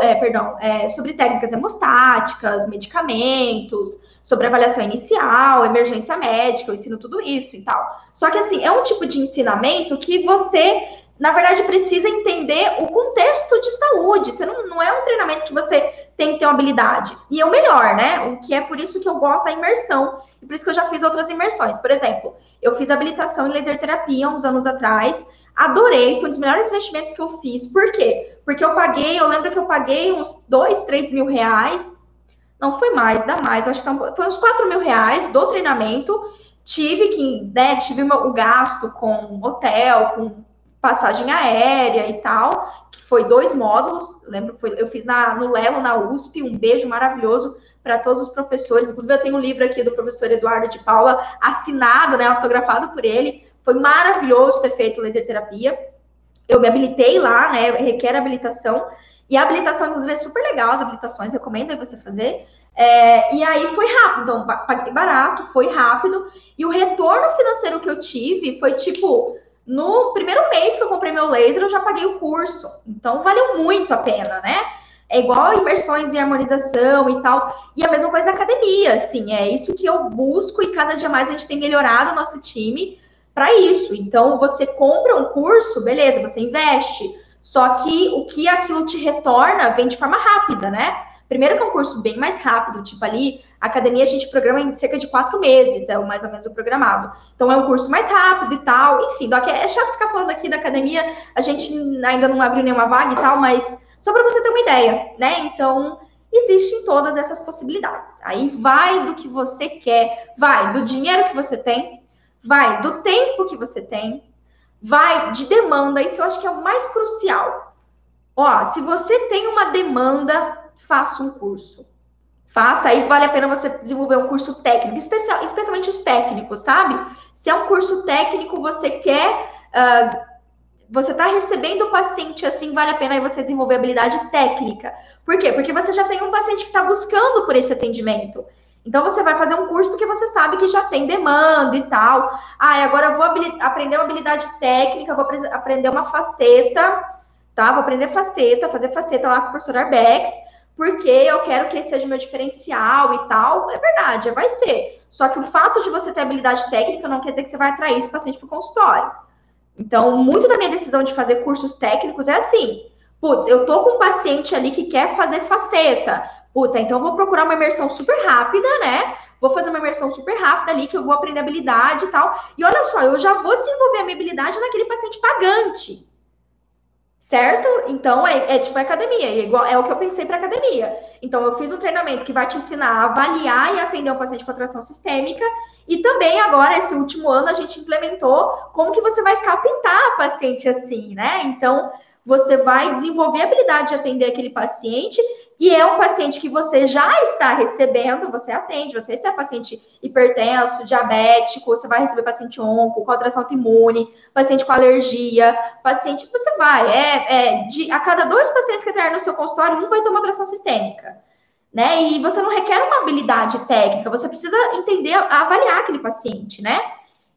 é, perdão, é, sobre técnicas hemostáticas, medicamentos, sobre avaliação inicial, emergência médica, eu ensino tudo isso e tal. Só que assim, é um tipo de ensinamento que você na verdade, precisa entender o contexto de saúde. Você não, não é um treinamento que você tem que ter uma habilidade. E é o melhor, né? O que é por isso que eu gosto da imersão. E por isso que eu já fiz outras imersões. Por exemplo, eu fiz habilitação em laser terapia uns anos atrás. Adorei, foi um dos melhores investimentos que eu fiz. Por quê? Porque eu paguei, eu lembro que eu paguei uns dois, três mil reais. Não foi mais, dá mais, acho que tá foi uns quatro mil reais do treinamento. Tive que, né, tive o gasto com hotel, com passagem aérea e tal, que foi dois módulos. Lembro, foi, eu fiz na, no Lelo, na USP, um beijo maravilhoso para todos os professores. Inclusive, eu tenho um livro aqui do professor Eduardo de Paula, assinado, né, autografado por ele. Foi maravilhoso ter feito laser terapia. Eu me habilitei lá, né, requer habilitação. E a habilitação, inclusive, é super legal, as habilitações, recomendo aí você fazer. É, e aí foi rápido, então paguei barato, foi rápido. E o retorno financeiro que eu tive foi tipo no primeiro mês que eu comprei meu laser, eu já paguei o curso. Então, valeu muito a pena, né? É igual imersões em harmonização e tal. E a mesma coisa da academia, assim. É isso que eu busco e cada dia mais a gente tem melhorado o nosso time para isso. Então, você compra um curso, beleza, você investe. Só que o que aquilo te retorna vem de forma rápida, né? Primeiro que é um curso bem mais rápido, tipo ali, a academia a gente programa em cerca de quatro meses, é o mais ou menos o programado. Então é um curso mais rápido e tal, enfim, é chato ficar falando aqui da academia, a gente ainda não abriu nenhuma vaga e tal, mas só para você ter uma ideia, né? Então, existem todas essas possibilidades. Aí vai do que você quer, vai do dinheiro que você tem, vai do tempo que você tem, vai de demanda, isso eu acho que é o mais crucial. Ó, se você tem uma demanda faça um curso. Faça, aí vale a pena você desenvolver um curso técnico, especial, especialmente os técnicos, sabe? Se é um curso técnico, você quer. Uh, você está recebendo o paciente assim, vale a pena aí você desenvolver habilidade técnica. Por quê? Porque você já tem um paciente que está buscando por esse atendimento. Então você vai fazer um curso porque você sabe que já tem demanda e tal. Ah, agora eu vou aprender uma habilidade técnica, vou aprender uma faceta, tá? Vou aprender faceta, fazer faceta lá com o professor Arbex porque eu quero que esse seja meu diferencial e tal. É verdade, vai ser. Só que o fato de você ter habilidade técnica não quer dizer que você vai atrair esse paciente para o consultório. Então, muito da minha decisão de fazer cursos técnicos é assim. Putz, eu tô com um paciente ali que quer fazer faceta. Putz, então eu vou procurar uma imersão super rápida, né? Vou fazer uma imersão super rápida ali, que eu vou aprender habilidade e tal. E olha só, eu já vou desenvolver a minha habilidade naquele paciente pagante. Certo? Então é, é tipo academia, é, igual, é o que eu pensei para academia. Então eu fiz um treinamento que vai te ensinar a avaliar e atender um paciente com atração sistêmica, e também agora esse último ano a gente implementou como que você vai captar paciente assim, né? Então você vai desenvolver a habilidade de atender aquele paciente e é um paciente que você já está recebendo, você atende, você recebe paciente hipertenso, diabético, você vai receber paciente onco, com alteração autoimune, paciente com alergia, paciente, você vai, é, é de, a cada dois pacientes que entrarem no seu consultório, um vai ter uma alteração sistêmica, né? E você não requer uma habilidade técnica, você precisa entender, avaliar aquele paciente, né?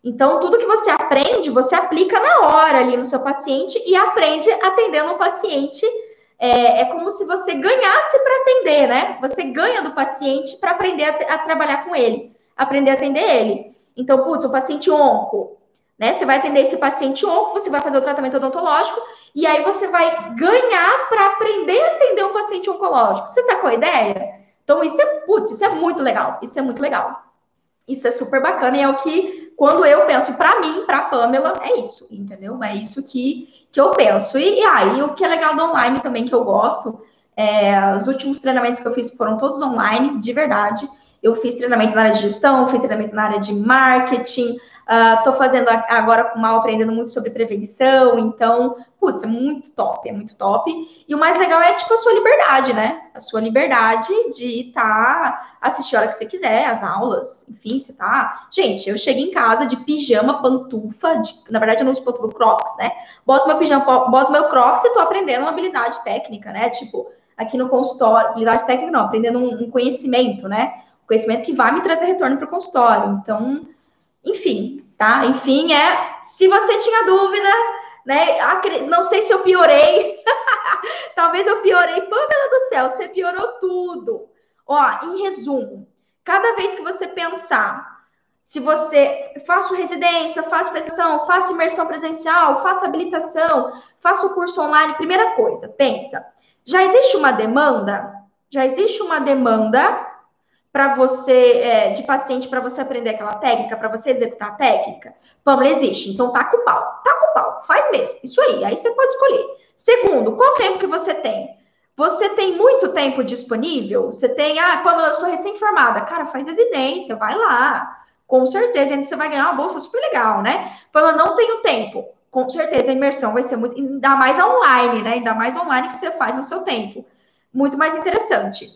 Então, tudo que você aprende, você aplica na hora ali no seu paciente e aprende atendendo o paciente é, é como se você ganhasse para atender, né? Você ganha do paciente para aprender a, a, trabalhar com ele, aprender a atender ele. Então, putz, o paciente onco, né? Você vai atender esse paciente onco, você vai fazer o tratamento odontológico e aí você vai ganhar para aprender a atender um paciente oncológico. Você sacou a ideia? Então, isso é, putz, isso é muito legal. Isso é muito legal. Isso é super bacana e é o que, quando eu penso para mim, para Pamela, é isso, entendeu? É isso que, que eu penso. E, e aí, o que é legal do online também, que eu gosto, é, os últimos treinamentos que eu fiz foram todos online, de verdade. Eu fiz treinamentos na área de gestão, fiz treinamentos na área de marketing, Estou uh, fazendo agora com Mal aprendendo muito sobre prevenção, então, putz, é muito top, é muito top. E o mais legal é, tipo, a sua liberdade, né? A sua liberdade de estar, tá, assistir a hora que você quiser, as aulas, enfim, você tá. Gente, eu chego em casa de pijama, pantufa, de... na verdade eu não uso pantufa, crocs, né? Boto meu pijama, boto meu crocs e tô aprendendo uma habilidade técnica, né? Tipo, aqui no consultório, habilidade técnica não, aprendendo um, um conhecimento, né? Um conhecimento que vai me trazer retorno para o consultório. Então, enfim, tá? Enfim, é. Se você tinha dúvida, né? Não sei se eu piorei. Talvez eu piorei. Pamela do céu, você piorou tudo. Ó, em resumo, cada vez que você pensar, se você faço residência, faço especialização, faço imersão presencial, faço habilitação, faço curso online, primeira coisa, pensa, já existe uma demanda? Já existe uma demanda para você, é, de paciente, para você aprender aquela técnica, para você executar a técnica? Pamela, existe. Então, taca o pau. Taca o pau. Faz mesmo. Isso aí. Aí você pode escolher. Segundo, qual tempo que você tem? Você tem muito tempo disponível? Você tem, ah, Pamela, eu sou recém-formada. Cara, faz residência, vai lá. Com certeza, ainda você vai ganhar uma bolsa super legal, né? Pamela, não tenho tempo. Com certeza, a imersão vai ser muito, ainda mais online, né? Ainda mais online que você faz no seu tempo. Muito mais interessante.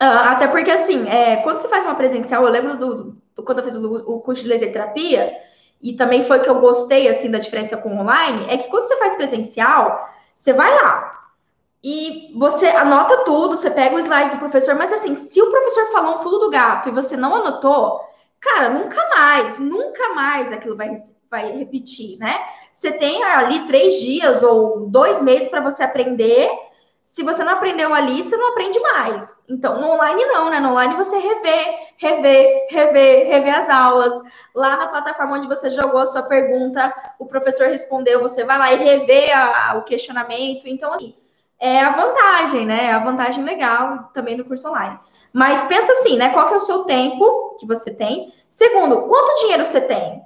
Uh, até porque, assim, é, quando você faz uma presencial, eu lembro do, do quando eu fiz o, o, curso de laser terapia, e também foi que eu gostei, assim, da diferença com online, é que quando você faz presencial, você vai lá, e você anota tudo, você pega o slide do professor, mas assim, se o professor falou um pulo do gato e você não anotou, cara, nunca mais, nunca mais aquilo vai, vai repetir, né? Você tem ali três dias ou dois meses para você aprender se você não aprendeu ali, você não aprende mais. Então, no online não, né? No online você revê, revê, revê, revê as aulas. Lá na plataforma onde você jogou a sua pergunta, o professor respondeu, você vai lá e revê a, o questionamento. Então, assim, é a vantagem, né? É a vantagem legal também do curso online. Mas pensa assim, né? Qual que é o seu tempo que você tem? Segundo, quanto dinheiro você tem?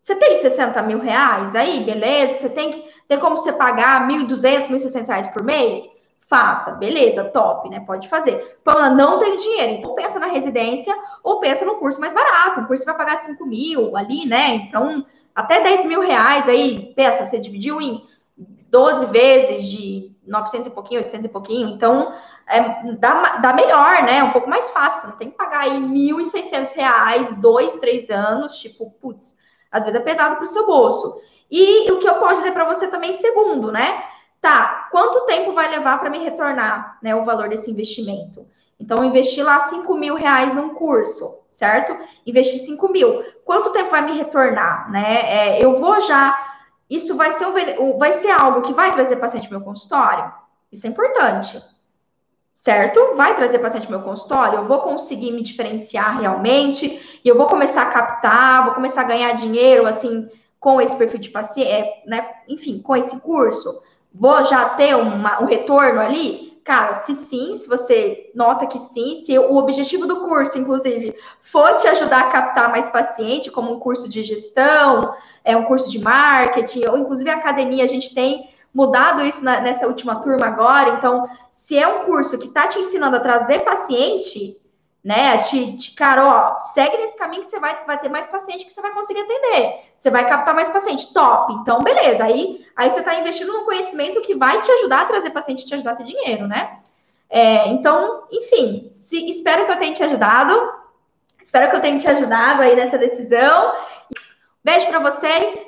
Você tem 60 mil reais aí, beleza? Você tem, tem como você pagar 1.200, 1.600 reais por mês? Faça, beleza, top, né? Pode fazer. Pamela, não tem dinheiro, então pensa na residência ou pensa no curso mais barato. O curso vai pagar 5 mil ali, né? Então, até 10 mil reais aí, pensa, você dividiu em 12 vezes de 900 e pouquinho, 800 e pouquinho. Então, é, dá, dá melhor, né? Um pouco mais fácil. Não tem que pagar aí 1.600 reais, dois, três anos. Tipo, putz, às vezes é pesado para o seu bolso. E o que eu posso dizer para você também, segundo, né? Tá, quanto tempo vai levar para me retornar né, o valor desse investimento? Então, investir lá 5 mil reais num curso, certo? Investir 5 mil. Quanto tempo vai me retornar? Né? É, eu vou já. Isso vai ser, um, vai ser algo que vai trazer paciente para meu consultório? Isso é importante. Certo? Vai trazer paciente para meu consultório? Eu vou conseguir me diferenciar realmente e eu vou começar a captar, vou começar a ganhar dinheiro assim com esse perfil de paciente, é, né? Enfim, com esse curso vou já ter uma, um retorno ali? Cara, se sim, se você nota que sim, se o objetivo do curso, inclusive, for te ajudar a captar mais paciente, como um curso de gestão, é um curso de marketing, ou inclusive a academia, a gente tem mudado isso na, nessa última turma agora. Então, se é um curso que está te ensinando a trazer paciente, né? Te, te, cara, ó, segue nesse caminho que você vai, vai ter mais paciente que você vai conseguir atender. Você vai captar mais paciente. Top. Então, beleza. Aí, aí você está investindo num conhecimento que vai te ajudar a trazer paciente te ajudar a ter dinheiro, né? É, então, enfim, se, espero que eu tenha te ajudado. Espero que eu tenha te ajudado aí nessa decisão. Beijo para vocês.